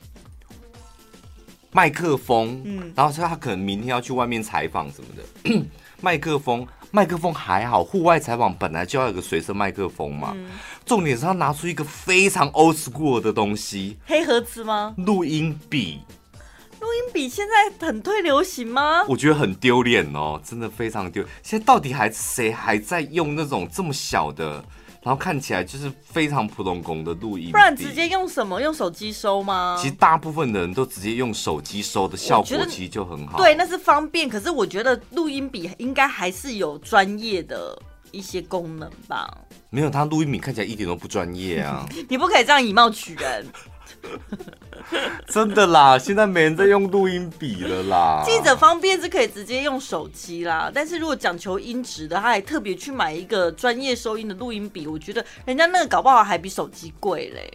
[SPEAKER 1] 麦克风，嗯，然后说他可能明天要去外面采访什么的。*clears throat* 麦克风，麦克风还好，户外采访本来就要有个随身麦克风嘛。嗯、重点是他拿出一个非常 old school 的东西，
[SPEAKER 2] 黑盒子吗？
[SPEAKER 1] 录音笔。
[SPEAKER 2] 录音笔现在很退流行吗？
[SPEAKER 1] 我觉得很丢脸哦，真的非常丢。现在到底还谁还在用那种这么小的，然后看起来就是非常普通工的录音笔？
[SPEAKER 2] 不然直接用什么？用手机收吗？
[SPEAKER 1] 其实大部分的人都直接用手机收的效果其实就很好。
[SPEAKER 2] 对，那是方便。可是我觉得录音笔应该还是有专业的一些功能吧？
[SPEAKER 1] 没有，他录音笔看起来一点都不专业啊！*laughs*
[SPEAKER 2] 你不可以这样以貌取人。*laughs* *laughs*
[SPEAKER 1] 真的啦，现在没人在用录音笔了啦。
[SPEAKER 2] 记者方便是可以直接用手机啦，但是如果讲求音质的，他还特别去买一个专业收音的录音笔，我觉得人家那个搞不好还比手机贵嘞。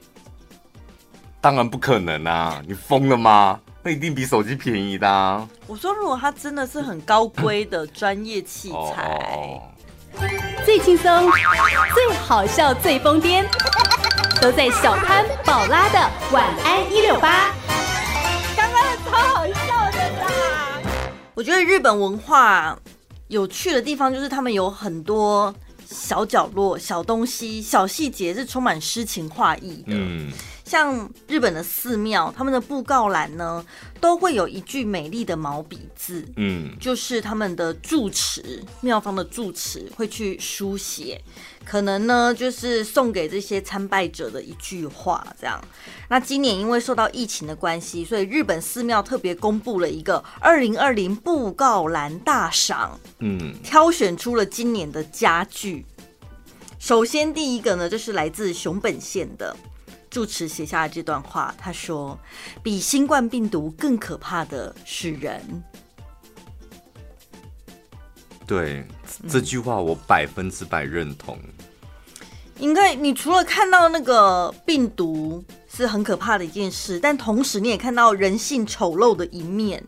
[SPEAKER 1] 当然不可能啊，你疯了吗？那一定比手机便宜的啊。
[SPEAKER 2] 我说，如果他真的是很高规的专业器材，
[SPEAKER 1] 哦哦、
[SPEAKER 3] 最轻松、最好笑、最疯癫。都在小潘宝拉的晚安一六八，
[SPEAKER 2] 刚刚超好笑的啦！我觉得日本文化有趣的地方就是他们有很多小角落、小东西、小细节是充满诗情画意的。嗯。像日本的寺庙，他们的布告栏呢，都会有一句美丽的毛笔字，
[SPEAKER 1] 嗯，
[SPEAKER 2] 就是他们的住持庙方的住持会去书写，可能呢就是送给这些参拜者的一句话，这样。那今年因为受到疫情的关系，所以日本寺庙特别公布了一个二零二零布告栏大赏，
[SPEAKER 1] 嗯，
[SPEAKER 2] 挑选出了今年的佳句。首先第一个呢，就是来自熊本县的。住持写下了这段话，他说：“比新冠病毒更可怕的是人。”
[SPEAKER 1] 对，这句话我百分之百认同。
[SPEAKER 2] 应该你除了看到那个病毒是很可怕的一件事，但同时你也看到人性丑陋的一面，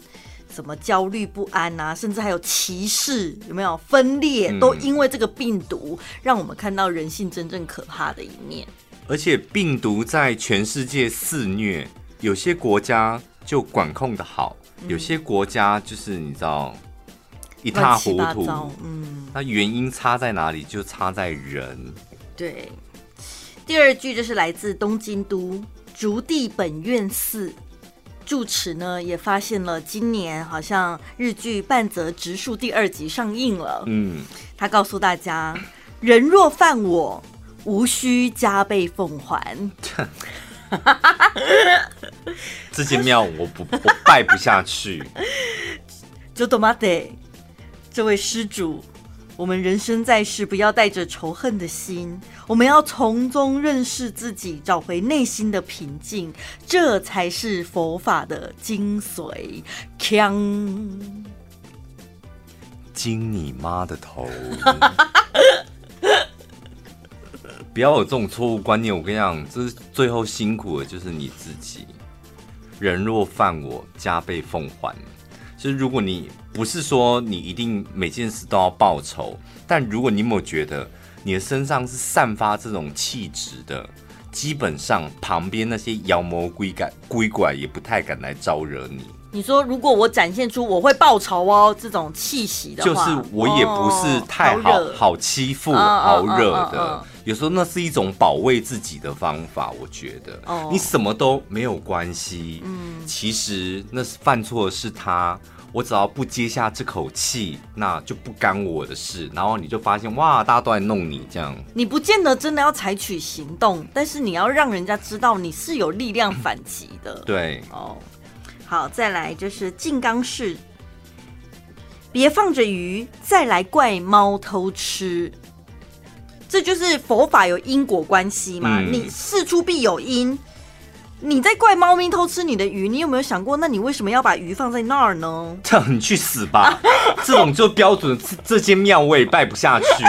[SPEAKER 2] 什么焦虑不安啊，甚至还有歧视，有没有分裂？都因为这个病毒，让我们看到人性真正可怕的一面。
[SPEAKER 1] 而且病毒在全世界肆虐，有些国家就管控的好，嗯、有些国家就是你知道一塌糊涂。嗯，那原因差在哪里？就差在人。
[SPEAKER 2] 对，第二句就是来自东京都竹地本院寺住持呢，也发现了今年好像日剧《半泽直树》第二集上映了。嗯，他告诉大家：人若犯我。无需加倍奉还。
[SPEAKER 1] 这间庙我不我拜不下去。*laughs*
[SPEAKER 2] 就多这位施主，我们人生在世，不要带着仇恨的心，我们要从中认识自己，找回内心的平静，这才是佛法的精髓。锵！
[SPEAKER 1] 惊你妈的头！不要有这种错误观念，我跟你讲，这是最后辛苦的就是你自己。人若犯我，加倍奉还。就是如果你不是说你一定每件事都要报仇，但如果你有没有觉得你的身上是散发这种气质的，基本上旁边那些妖魔鬼怪、鬼怪也不太敢来招惹你。
[SPEAKER 2] 你说，如果我展现出我会报仇哦这种气息的话，
[SPEAKER 1] 就是我也不是太好、哦、好，好欺负、好惹的。有时候那是一种保卫自己的方法，我觉得。哦，你什么都没有关系。嗯，其实那是犯错的是他，我只要不接下这口气，那就不干我的事。然后你就发现，哇，大家都在弄你这样。
[SPEAKER 2] 你不见得真的要采取行动，但是你要让人家知道你是有力量反击的。
[SPEAKER 1] 对，
[SPEAKER 2] 哦。好，再来就是静冈市，别放着鱼再来怪猫偷吃，这就是佛法有因果关系嘛？嗯、你事出必有因，你在怪猫咪偷吃你的鱼，你有没有想过，那你为什么要把鱼放在那儿呢？
[SPEAKER 1] 这样你去死吧！*laughs* 这种就标准，这间庙我也拜不下去，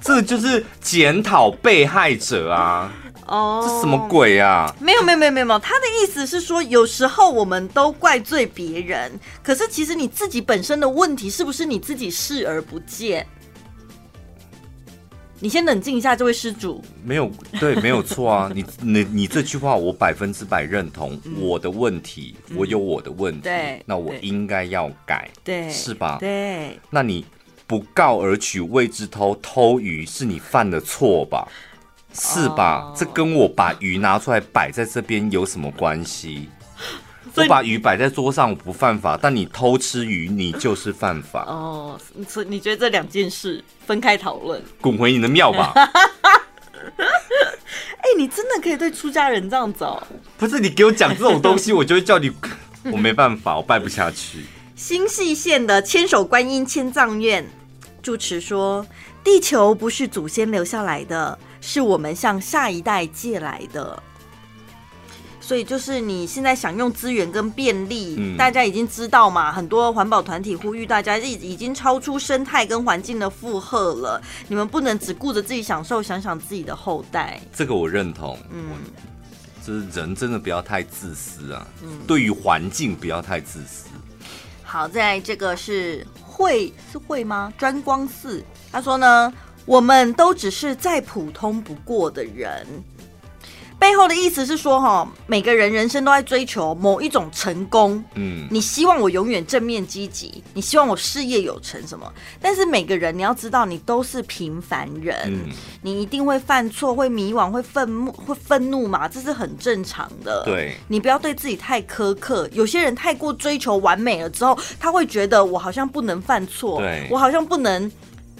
[SPEAKER 1] 这就是检讨被害者啊。哦这什么鬼啊？
[SPEAKER 2] 没有没有没有没有，他的意思是说，有时候我们都怪罪别人，可是其实你自己本身的问题是不是你自己视而不见？你先冷静一下，这位施主。
[SPEAKER 1] 没有对，没有错啊。你你你这句话我百分之百认同。我的问题，我有我的问
[SPEAKER 2] 题，
[SPEAKER 1] 那我应该要改，
[SPEAKER 2] 对，
[SPEAKER 1] 是吧？
[SPEAKER 2] 对，
[SPEAKER 1] 那你不告而取谓之偷，偷鱼是你犯的错吧？是吧？Oh. 这跟我把鱼拿出来摆在这边有什么关系？我把鱼摆在桌上，我不犯法，但你偷吃鱼，你就是犯法。
[SPEAKER 2] 哦，所以你觉得这两件事分开讨论？
[SPEAKER 1] 滚回你的庙吧！*laughs*
[SPEAKER 2] 哎、欸，你真的可以对出家人这样子哦？
[SPEAKER 1] 不是，你给我讲这种东西，我就会叫你，我没办法，我拜不下去。
[SPEAKER 2] 新细县的千手观音千藏院住持说：“地球不是祖先留下来的。”是我们向下一代借来的，所以就是你现在享用资源跟便利，嗯、大家已经知道嘛。很多环保团体呼吁大家，已已经超出生态跟环境的负荷了。你们不能只顾着自己享受，想想自己的后代。
[SPEAKER 1] 这个我认同。嗯，就是人真的不要太自私啊。嗯，对于环境不要太自私。
[SPEAKER 2] 好，在这个是会是会吗？专光寺他说呢。我们都只是再普通不过的人。背后的意思是说，哈，每个人人生都在追求某一种成功。嗯，你希望我永远正面积极，你希望我事业有成什么？但是每个人你要知道，你都是平凡人，嗯、你一定会犯错，会迷惘，会愤怒，会愤怒嘛，这是很正常的。
[SPEAKER 1] 对，
[SPEAKER 2] 你不要对自己太苛刻。有些人太过追求完美了之后，他会觉得我好像不能犯错，
[SPEAKER 1] 对，
[SPEAKER 2] 我好像不能。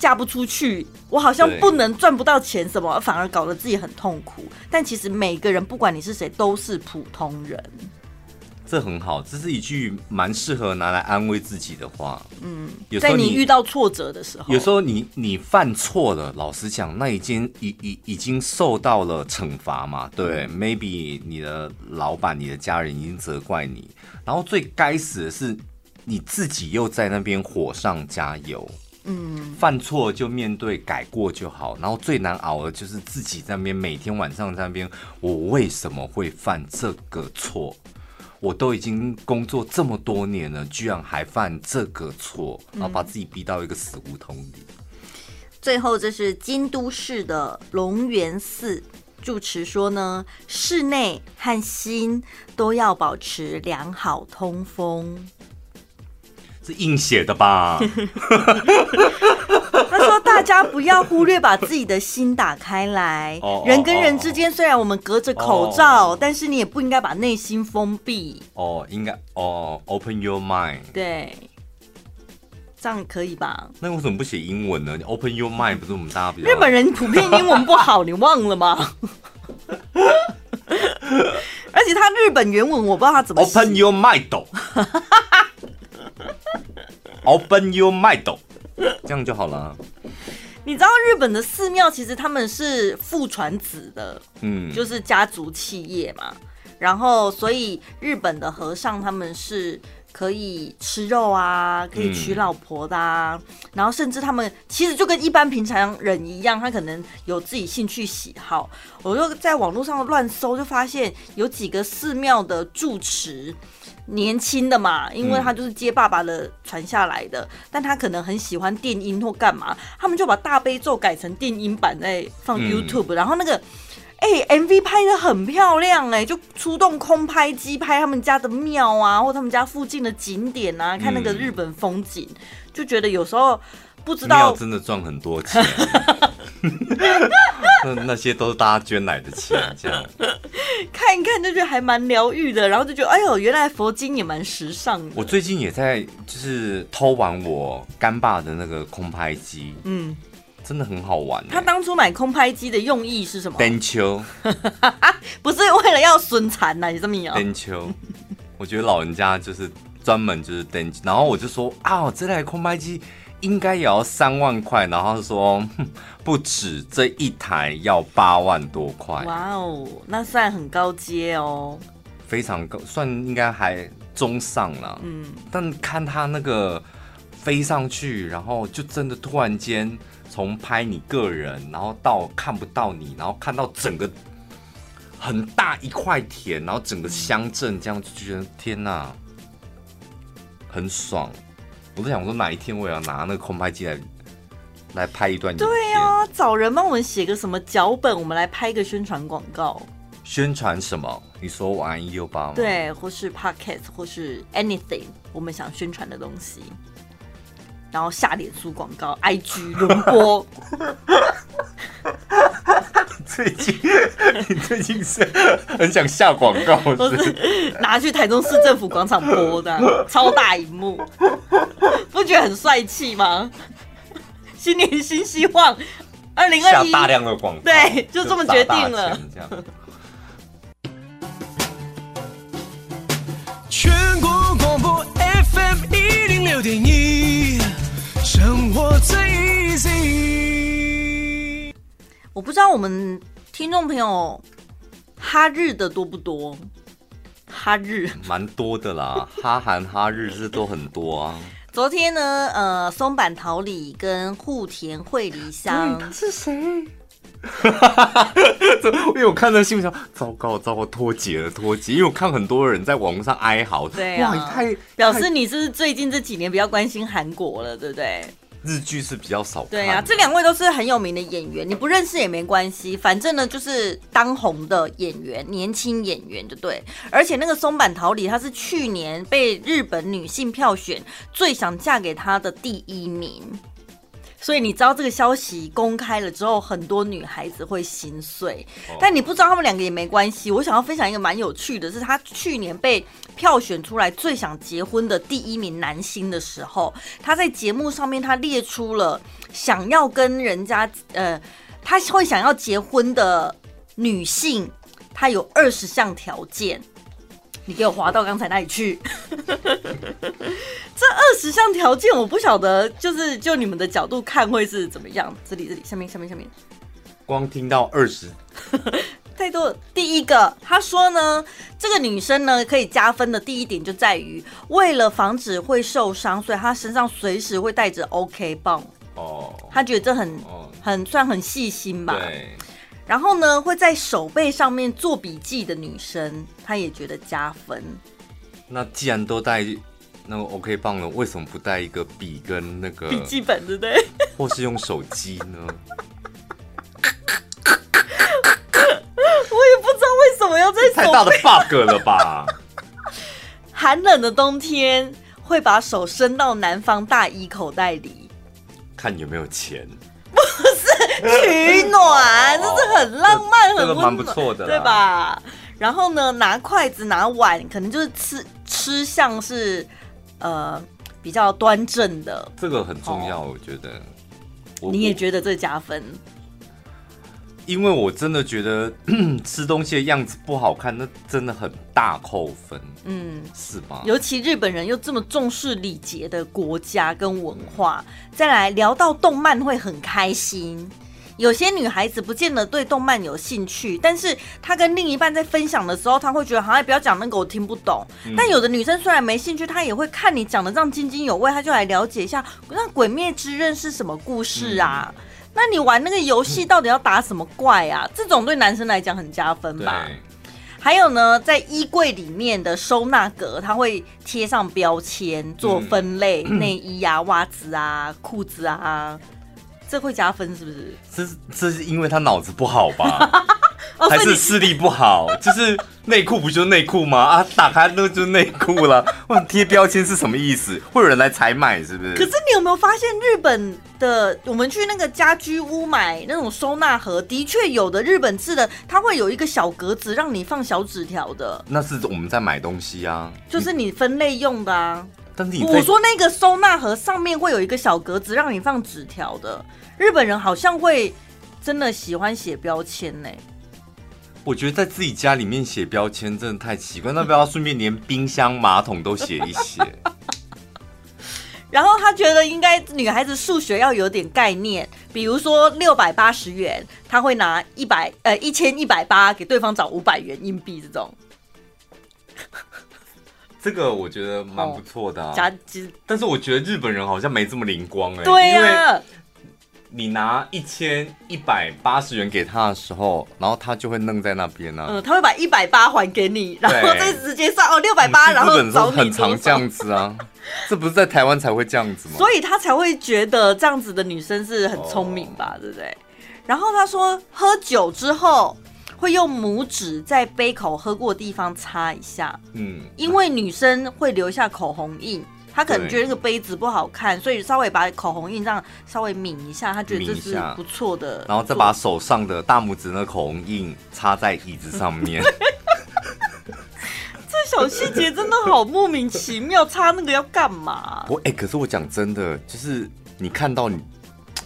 [SPEAKER 2] 嫁不出去，我好像不能赚不到钱，什么反而搞得自己很痛苦。但其实每个人，不管你是谁，都是普通人。
[SPEAKER 1] 这很好，这是一句蛮适合拿来安慰自己的话。
[SPEAKER 2] 嗯，在你遇到挫折的时候，
[SPEAKER 1] 有时候你你犯错了，老实讲，那已经已已已经受到了惩罚嘛。对，嗯，maybe 你的老板、你的家人已经责怪你，然后最该死的是你自己又在那边火上加油。
[SPEAKER 2] 嗯，
[SPEAKER 1] 犯错就面对，改过就好。然后最难熬的就是自己在那边每天晚上在那边，我为什么会犯这个错？我都已经工作这么多年了，居然还犯这个错，然后把自己逼到一个死胡同里。
[SPEAKER 2] 最后，这是京都市的龙源寺住持说呢，室内和心都要保持良好通风。
[SPEAKER 1] 是硬写的吧？*laughs*
[SPEAKER 2] 他说：“大家不要忽略把自己的心打开来。人跟人之间虽然我们隔着口罩，但是你也不应该把内心封闭。
[SPEAKER 1] 哦，应该哦，open your mind。
[SPEAKER 2] 对，这样可以吧？
[SPEAKER 1] 那为什么不写英文呢？你 open your mind 不是我们大家比较？
[SPEAKER 2] 日本人普遍英文不好，你忘了吗？*laughs* 而且他日本原文我不知道他怎么写。
[SPEAKER 1] Open your mind。” Open your mind，这样就好了。
[SPEAKER 2] 你知道日本的寺庙其实他们是父传子的，嗯，就是家族企业嘛。然后，所以日本的和尚他们是可以吃肉啊，可以娶老婆的啊。嗯、然后，甚至他们其实就跟一般平常人一样，他可能有自己兴趣喜好。我就在网络上乱搜，就发现有几个寺庙的住持。年轻的嘛，因为他就是接爸爸的传下来的，嗯、但他可能很喜欢电音或干嘛，他们就把大悲咒改成电音版在放 YouTube，、嗯、然后那个哎、欸、MV 拍的很漂亮哎、欸，就出动空拍机拍他们家的庙啊，或他们家附近的景点啊，看那个日本风景，嗯、就觉得有时候不知道
[SPEAKER 1] 真的赚很多钱。*laughs* 那那些都是大家捐来的钱，这样
[SPEAKER 2] 看一看就觉得还蛮疗愈的，然后就觉得哎呦，原来佛经也蛮时尚的。
[SPEAKER 1] 我最近也在就是偷玩我干爸的那个空拍机，嗯，真的很好玩。
[SPEAKER 2] 他当初买空拍机的用意是什么？
[SPEAKER 1] 登秋，
[SPEAKER 2] 不是为了要损残呐？你这么讲？
[SPEAKER 1] 登秋，我觉得老人家就是专门就是登，然后我就说啊，这台空拍机。应该也要三万块，然后说 *laughs* 不止这一台要八万多块。
[SPEAKER 2] 哇哦，那算很高阶哦，
[SPEAKER 1] 非常高，算应该还中上了。嗯，但看他那个飞上去，然后就真的突然间从拍你个人，然后到看不到你，然后看到整个很大一块田，然后整个乡镇这样，就觉得天哪，很爽。我在想说哪一天我也要拿那个空拍机来来拍一段影片。
[SPEAKER 2] 对呀、啊，找人帮我们写个什么脚本，我们来拍一个宣传广告。
[SPEAKER 1] 宣传什么？你说晚安一六八吗？
[SPEAKER 2] 对，或是 podcast，或是 anything，我们想宣传的东西。然后下脸书广告，IG 轮播。*laughs*
[SPEAKER 1] 最近 *laughs* 你最近是很想下广告 *laughs* 是不是？
[SPEAKER 2] 拿去台中市政府广场播的，*laughs* 超大荧幕，不觉得很帅气吗？新年新希望，二零二一
[SPEAKER 1] 下大量的广告，
[SPEAKER 2] 对，就这么决定了。全国广播 FM 一零六点一，生活最 easy。我不知道我们听众朋友哈日的多不多？哈日
[SPEAKER 1] 蛮多的啦，*laughs* 哈韩哈日是都很多啊。
[SPEAKER 2] 昨天呢，呃，松坂桃李跟户田惠梨香，
[SPEAKER 1] 他是谁？*laughs* 因为我看到新闻上，糟糕糟糕，脱节了脱节。因为我看很多人在网络上哀嚎，
[SPEAKER 2] 对啊，
[SPEAKER 1] 哇，太
[SPEAKER 2] 表示你是不是最近这几年比较关心韩国了，对不对？
[SPEAKER 1] 日剧是比较少。
[SPEAKER 2] 对啊，这两位都是很有名的演员，你不认识也没关系，反正呢就是当红的演员，年轻演员就对。而且那个松坂桃李，她是去年被日本女性票选最想嫁给他的第一名。所以你知道这个消息公开了之后，很多女孩子会心碎。但你不知道他们两个也没关系。我想要分享一个蛮有趣的，是他去年被票选出来最想结婚的第一名男星的时候，他在节目上面他列出了想要跟人家呃，他会想要结婚的女性，他有二十项条件。你给我滑到刚才那里去。*laughs* 这二十项条件，我不晓得，就是就你们的角度看会是怎么样？这里这里下面下面下面，
[SPEAKER 1] 光听到二十，*laughs*
[SPEAKER 2] 太多。第一个，他说呢，这个女生呢可以加分的第一点就在于，为了防止会受伤，所以她身上随时会带着 OK 棒。哦，他觉得这很很算很细心吧？对。然后呢，会在手背上面做笔记的女生，她也觉得加分。
[SPEAKER 1] 那既然都带那个 OK 棒了，为什么不带一个笔跟那个
[SPEAKER 2] 笔记本，对不对？
[SPEAKER 1] 或是用手机呢？
[SPEAKER 2] 我也不知道为什么要在手背。
[SPEAKER 1] 太大的 bug 了吧？
[SPEAKER 2] 寒冷的冬天，会把手伸到南方大衣口袋里，
[SPEAKER 1] 看有没有
[SPEAKER 2] 钱。取暖，这是很浪漫、很温暖，
[SPEAKER 1] 蛮不错的，
[SPEAKER 2] 对吧？然后呢，拿筷子、拿碗，可能就是吃吃相是呃比较端正的。
[SPEAKER 1] 这个很重要，我觉得。
[SPEAKER 2] 你也觉得这加分？
[SPEAKER 1] 因为我真的觉得 *clears throat* 吃东西的样子不好看，那真的很大扣分。嗯，是吧？
[SPEAKER 2] 尤其日本人又这么重视礼节的国家跟文化，再来聊到动漫会很开心。有些女孩子不见得对动漫有兴趣，但是她跟另一半在分享的时候，她会觉得好像不要讲那个我听不懂。嗯。但有的女生虽然没兴趣，她也会看你讲的这样津津有味，她就来了解一下那《鬼灭之刃》是什么故事啊。嗯那你玩那个游戏到底要打什么怪啊？这种对男生来讲很加分吧？还有呢，在衣柜里面的收纳格，它会贴上标签做分类，内衣啊、袜子啊、裤子啊，这会加分是不是？
[SPEAKER 1] 这是这是因为他脑子不好吧？*laughs* 还是视力不好？*laughs* 就是内裤不就是内裤吗？啊，打开那个就是内裤了。问贴标签是什么意思？会有人来采买是不是？
[SPEAKER 2] 可是你有没有发现，日本的我们去那个家居屋买那种收纳盒，的确有的日本制的，它会有一个小格子让你放小纸条的。
[SPEAKER 1] 那是我们在买东西啊，
[SPEAKER 2] 就是你分类用的啊。
[SPEAKER 1] 但是你
[SPEAKER 2] 我说那个收纳盒上面会有一个小格子让你放纸条的，日本人好像会真的喜欢写标签呢。
[SPEAKER 1] 我觉得在自己家里面写标签真的太奇怪，那不要顺便连冰箱、马桶都写一写。
[SPEAKER 2] 然后他觉得应该女孩子数学要有点概念，比如说六百八十元，他会拿一百呃一千一百八给对方找五百元硬币这种。
[SPEAKER 1] 这个我觉得蛮不错的啊。
[SPEAKER 2] 加，
[SPEAKER 1] 但是我觉得日本人好像没这么灵光哎。
[SPEAKER 2] 对呀。
[SPEAKER 1] 你拿一千一百八十元给他的时候，然后他就会愣在那边呢、啊。
[SPEAKER 2] 嗯，他会把一百八还给你，然后再直接算哦六百八，然后找你
[SPEAKER 1] 很常这样子啊，*laughs* 这不是在台湾才会这样子吗？
[SPEAKER 2] 所以他才会觉得这样子的女生是很聪明吧，哦、对不对？然后他说，喝酒之后会用拇指在杯口喝过的地方擦一下，嗯，因为女生会留下口红印。他可能觉得那个杯子不好看，所以稍微把口红印这样稍微抿一下，他觉得这是不错的。
[SPEAKER 1] 然后再把手上的大拇指那口红印插在椅子上面。*laughs*
[SPEAKER 2] 这小细节真的好莫名其妙，插那个要干嘛？
[SPEAKER 1] 不，哎、欸，可是我讲真的，就是你看到你，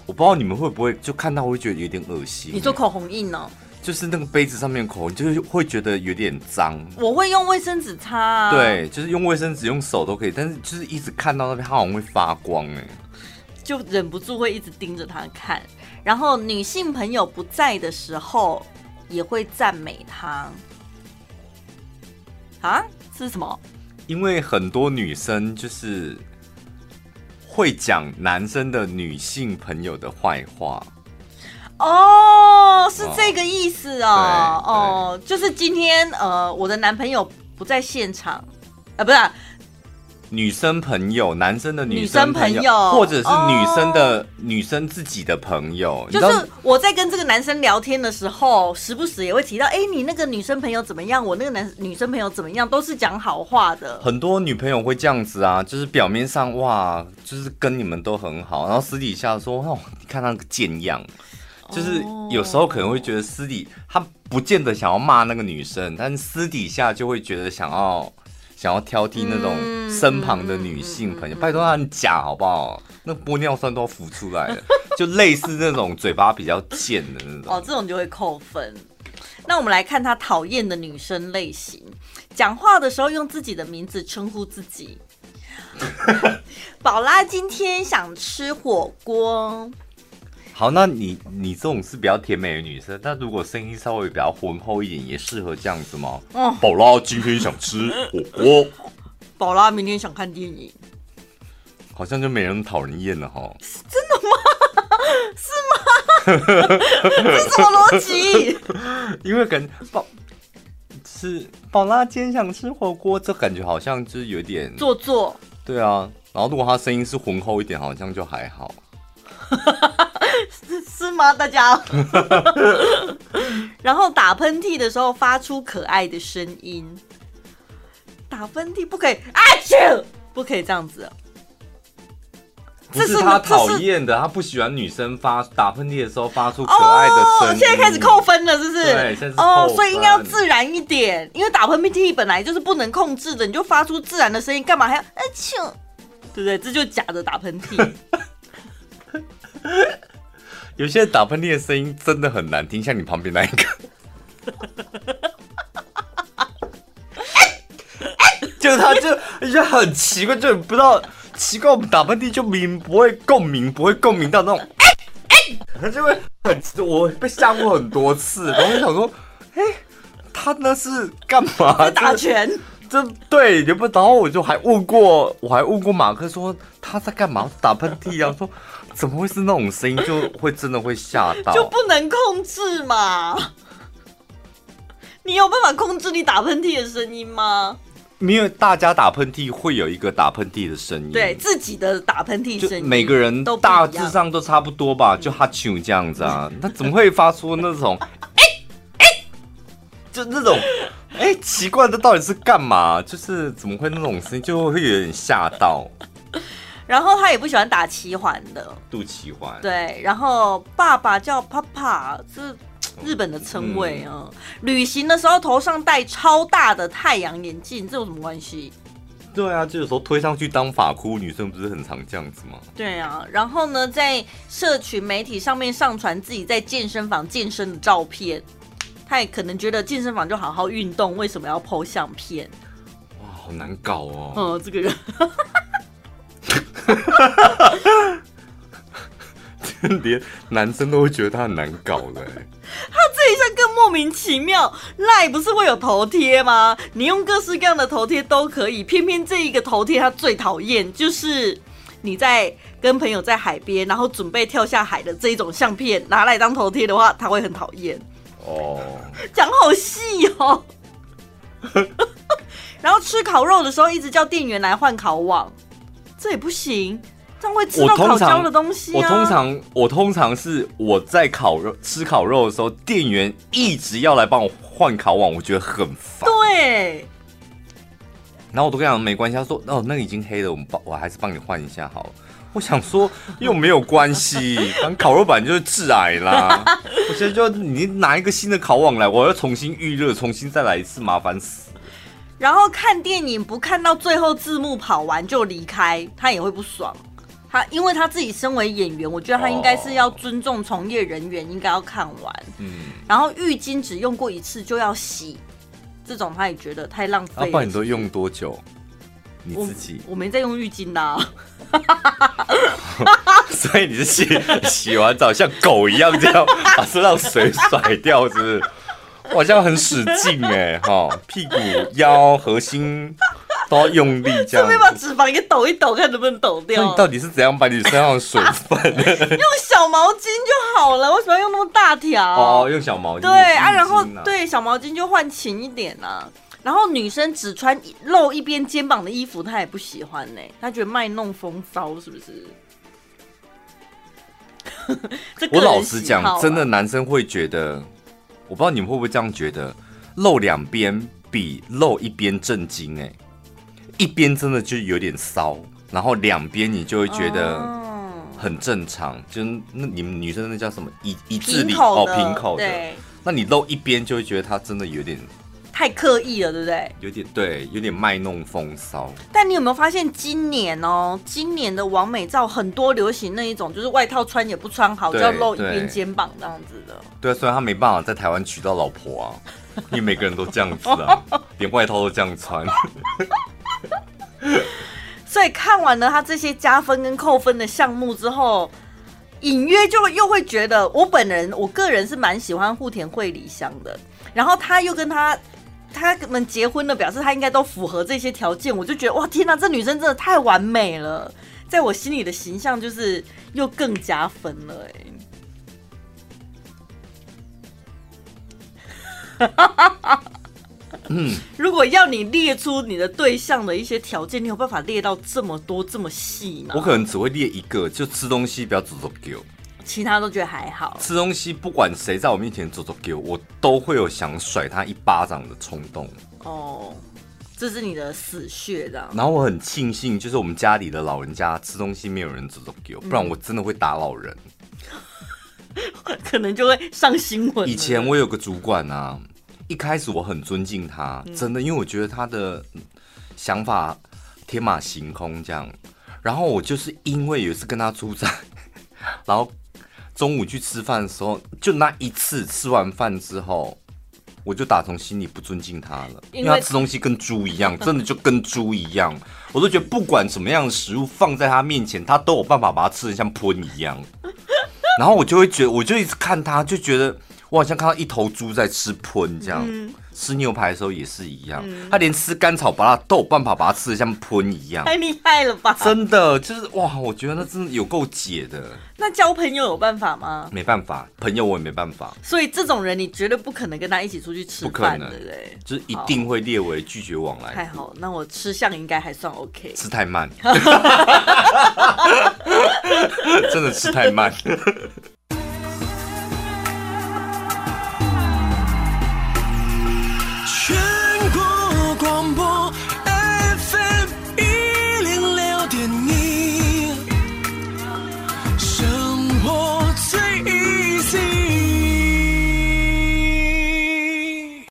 [SPEAKER 1] 我不知道你们会不会就看到会觉得有点恶心。
[SPEAKER 2] 你做口红印呢、喔？
[SPEAKER 1] 就是那个杯子上面口红，就是会觉得有点脏。
[SPEAKER 2] 我会用卫生纸擦啊。
[SPEAKER 1] 对，就是用卫生纸、用手都可以，但是就是一直看到那边，它好像会发光哎，
[SPEAKER 2] 就忍不住会一直盯着它看。然后女性朋友不在的时候，也会赞美她。啊？是什么？
[SPEAKER 1] 因为很多女生就是会讲男生的女性朋友的坏话。
[SPEAKER 2] 哦，是这个意思哦，哦，就是今天呃，我的男朋友不在现场，啊，不是，
[SPEAKER 1] 女生朋友、男生的女
[SPEAKER 2] 女生朋友
[SPEAKER 1] 或者是女生的、
[SPEAKER 2] 哦
[SPEAKER 1] 女生自己的朋友，
[SPEAKER 2] 就是我在跟这个男生聊天的时候，时不时也会提到，哎、你那个女生朋友怎么样？我那个男女生朋友怎么样？都是讲好话的。
[SPEAKER 1] 很多女朋友会这样子啊，就是表面上哇，就是跟你们都很好，然后私底下说哦，你看那个贱样，就是有时候可能会觉得私底他不见得想要骂那个女生，但是私底下就会觉得想要想要挑剔那种身旁的女性朋友，拜托他很假好不好？那玻尿酸都要浮出来了，*laughs* 就类似那种嘴巴比较贱的那种。
[SPEAKER 2] 哦，这种就会扣分。那我们来看他讨厌的女生类型，讲话的时候用自己的名字称呼自己。宝拉今天想吃火锅。
[SPEAKER 1] 好，那你你这种是比较甜美的女生，但如果声音稍微比较浑厚一点，也适合这样子吗？
[SPEAKER 2] 哦，
[SPEAKER 1] 宝拉今天想吃火锅，*laughs*
[SPEAKER 2] 宝拉明天想看电影。
[SPEAKER 1] 好像就没人讨人厌了哈。*laughs*
[SPEAKER 2] 这是什么逻辑？*laughs*
[SPEAKER 1] 因为感觉宝是宝拉今天想吃火锅，这感觉好像就是有点
[SPEAKER 2] 做作。
[SPEAKER 1] 对啊，然后如果他声音是浑厚一点，好像就还好。
[SPEAKER 2] 是吗？大家。*laughs* 然后打喷嚏的时候发出可爱的声音。打喷嚏不可以啊！啾，不可以这样子。
[SPEAKER 1] 不是他讨厌的，他不喜欢女生发打喷嚏的时候发出可爱的声音。
[SPEAKER 2] 哦，现在开始扣分了，是不是？
[SPEAKER 1] 对，现在是。
[SPEAKER 2] 哦，所以应该要自然一点，因为打喷嚏本来就是不能控制的，你就发出自然的声音，干嘛还要啊啾？对不对？这就是假的打喷嚏。*laughs*
[SPEAKER 1] 有些人打喷嚏的声音真的很难听，像你旁边那一个，*laughs* 就他就而且很奇怪，就不知道奇怪，我们打喷嚏就明不会共鸣，不会共鸣到那种，他就会很，我被吓过很多次，然后我想说，哎、欸，他那是干嘛？*laughs*
[SPEAKER 2] 打拳？
[SPEAKER 1] 这对，也不，然后我就还问过，我还问过马克说他在干嘛？打喷嚏啊？说。怎么会是那种声音？就会真的会吓到，
[SPEAKER 2] 就不能控制嘛？*laughs* 你有办法控制你打喷嚏的声音吗？
[SPEAKER 1] 因为大家打喷嚏会有一个打喷嚏的声音，
[SPEAKER 2] 对自己的打喷嚏声音，
[SPEAKER 1] 每个人都大致上都差不多吧，就哈啾这样子啊。那怎么会发出那种 *laughs* 哎哎，就那种哎奇怪的到底是干嘛？就是怎么会那种声音，就会有点吓到。
[SPEAKER 2] 然后他也不喜欢打七环的，
[SPEAKER 1] 肚脐环。
[SPEAKER 2] 对，然后爸爸叫爸爸，是日本的称谓啊。嗯、旅行的时候头上戴超大的太阳眼镜，这有什么关系？
[SPEAKER 1] 对啊，就有时候推上去当发箍，女生不是很常这样子吗？
[SPEAKER 2] 对啊，然后呢，在社群媒体上面上传自己在健身房健身的照片，他也可能觉得健身房就好好运动，为什么要 po 相片？
[SPEAKER 1] 哇，好难搞哦。
[SPEAKER 2] 嗯，这个人。*laughs*
[SPEAKER 1] 连男生都会觉得他很难搞的，
[SPEAKER 2] 他这一下更莫名其妙。赖不是会有头贴吗？你用各式各样的头贴都可以，偏偏这一个头贴他最讨厌，就是你在跟朋友在海边，然后准备跳下海的这一种相片拿来当头贴的话，他会很讨厌。哦，*laughs* 讲好细哦。*laughs* 然后吃烤肉的时候，一直叫店员来换烤网。这也不行，这样会吃到烤焦的东西啊。
[SPEAKER 1] 我通常我通常是我在烤肉吃烤肉的时候，店员一直要来帮我换烤网，我觉得很烦。
[SPEAKER 2] 对。
[SPEAKER 1] 然后我都跟他讲没关系，他说哦那个已经黑了，我们帮我还是帮你换一下好了。我想说又没有关系，*laughs* 反正烤肉板就是致癌啦。*laughs* 我现在就你拿一个新的烤网来，我要重新预热，重新再来一次，麻烦死。
[SPEAKER 2] 然后看电影不看到最后字幕跑完就离开，他也会不爽。他因为他自己身为演员，我觉得他应该是要尊重从业人员，应该要看完。嗯。然后浴巾只用过一次就要洗，这种他也觉得太浪费了。
[SPEAKER 1] 啊，不然你都用多久？你自己？
[SPEAKER 2] 我，我没在用浴巾呐。*laughs*
[SPEAKER 1] 所以你是洗洗完澡像狗一样这样把身上水甩掉，是不是？我好像很使劲哎，哈，屁股、腰、核心都要用力，这样。顺
[SPEAKER 2] 便把脂肪给抖一抖，看能不能抖掉。
[SPEAKER 1] 那你到底是怎样把你身上的水分？*laughs*
[SPEAKER 2] 用小毛巾就好了，为什么要用那么大条？
[SPEAKER 1] 哦，用小毛巾。
[SPEAKER 2] 对啊，然后对小毛巾就换勤一点啊。然后女生只穿露一边肩膀的衣服，她也不喜欢呢，她觉得卖弄风骚，是不是？*laughs*
[SPEAKER 1] 我老实讲，真的男生会觉得，我不知道你们会不会这样觉得，露两边比露一边震惊哎，一边真的就有点骚，然后两边你就会觉得很正常，就那你们女生那叫什么一一字领哦平口的，那你露一边就会觉得它真的有点。
[SPEAKER 2] 太刻意了，对不对？
[SPEAKER 1] 有点对，有点卖弄风骚。
[SPEAKER 2] 但你有没有发现，今年哦，今年的王美照很多流行那一种，就是外套穿也不穿好，就要露一边肩膀这样子的。
[SPEAKER 1] 对啊，虽然他没办法在台湾娶到老婆啊，因为每个人都这样子啊，*laughs* 连外套都这样穿。*laughs*
[SPEAKER 2] 所以看完了他这些加分跟扣分的项目之后，隐约就又会觉得，我本人我个人是蛮喜欢户田惠梨香的，然后他又跟他。他们结婚了，表示他应该都符合这些条件，我就觉得哇，天哪，这女生真的太完美了，在我心里的形象就是又更加分了哎。*laughs* 嗯，如果要你列出你的对象的一些条件，你有办法列到这么多这么细吗？
[SPEAKER 1] 我可能只会列一个，就吃东西不要走走丢。
[SPEAKER 2] 其他都觉得还好。
[SPEAKER 1] 吃东西，不管谁在我面前走走给我，我都会有想甩他一巴掌的冲动。
[SPEAKER 2] 哦，这是你的死穴，这样。
[SPEAKER 1] 然后我很庆幸，就是我们家里的老人家吃东西没有人走走给我，不然我真的会打老人。
[SPEAKER 2] 嗯、*laughs* 可能就会上新闻。
[SPEAKER 1] 以前我有个主管啊，一开始我很尊敬他，真的，因为我觉得他的想法天马行空这样。然后我就是因为有一次跟他出差，*laughs* 然后。中午去吃饭的时候，就那一次吃完饭之后，我就打从心里不尊敬他了，因为他吃东西跟猪一样，真的就跟猪一样，我都觉得不管什么样的食物放在他面前，他都有办法把它吃得像喷一样。然后我就会觉得，我就一直看他，就觉得我好像看到一头猪在吃喷这样。嗯吃牛排的时候也是一样，嗯、他连吃甘草把它都有办法把它吃的像喷一样，
[SPEAKER 2] 太厉害了吧？
[SPEAKER 1] 真的就是哇，我觉得那真的有够解的。
[SPEAKER 2] 那交朋友有办法吗？
[SPEAKER 1] 没办法，朋友我也没办法。
[SPEAKER 2] 所以这种人你绝对不可能跟他一起出去吃饭，不可能，对不对？
[SPEAKER 1] 就是一定会列为拒绝往来。
[SPEAKER 2] 太好，那我吃相应该还算 OK。
[SPEAKER 1] 吃太慢，*laughs* 真的吃太慢。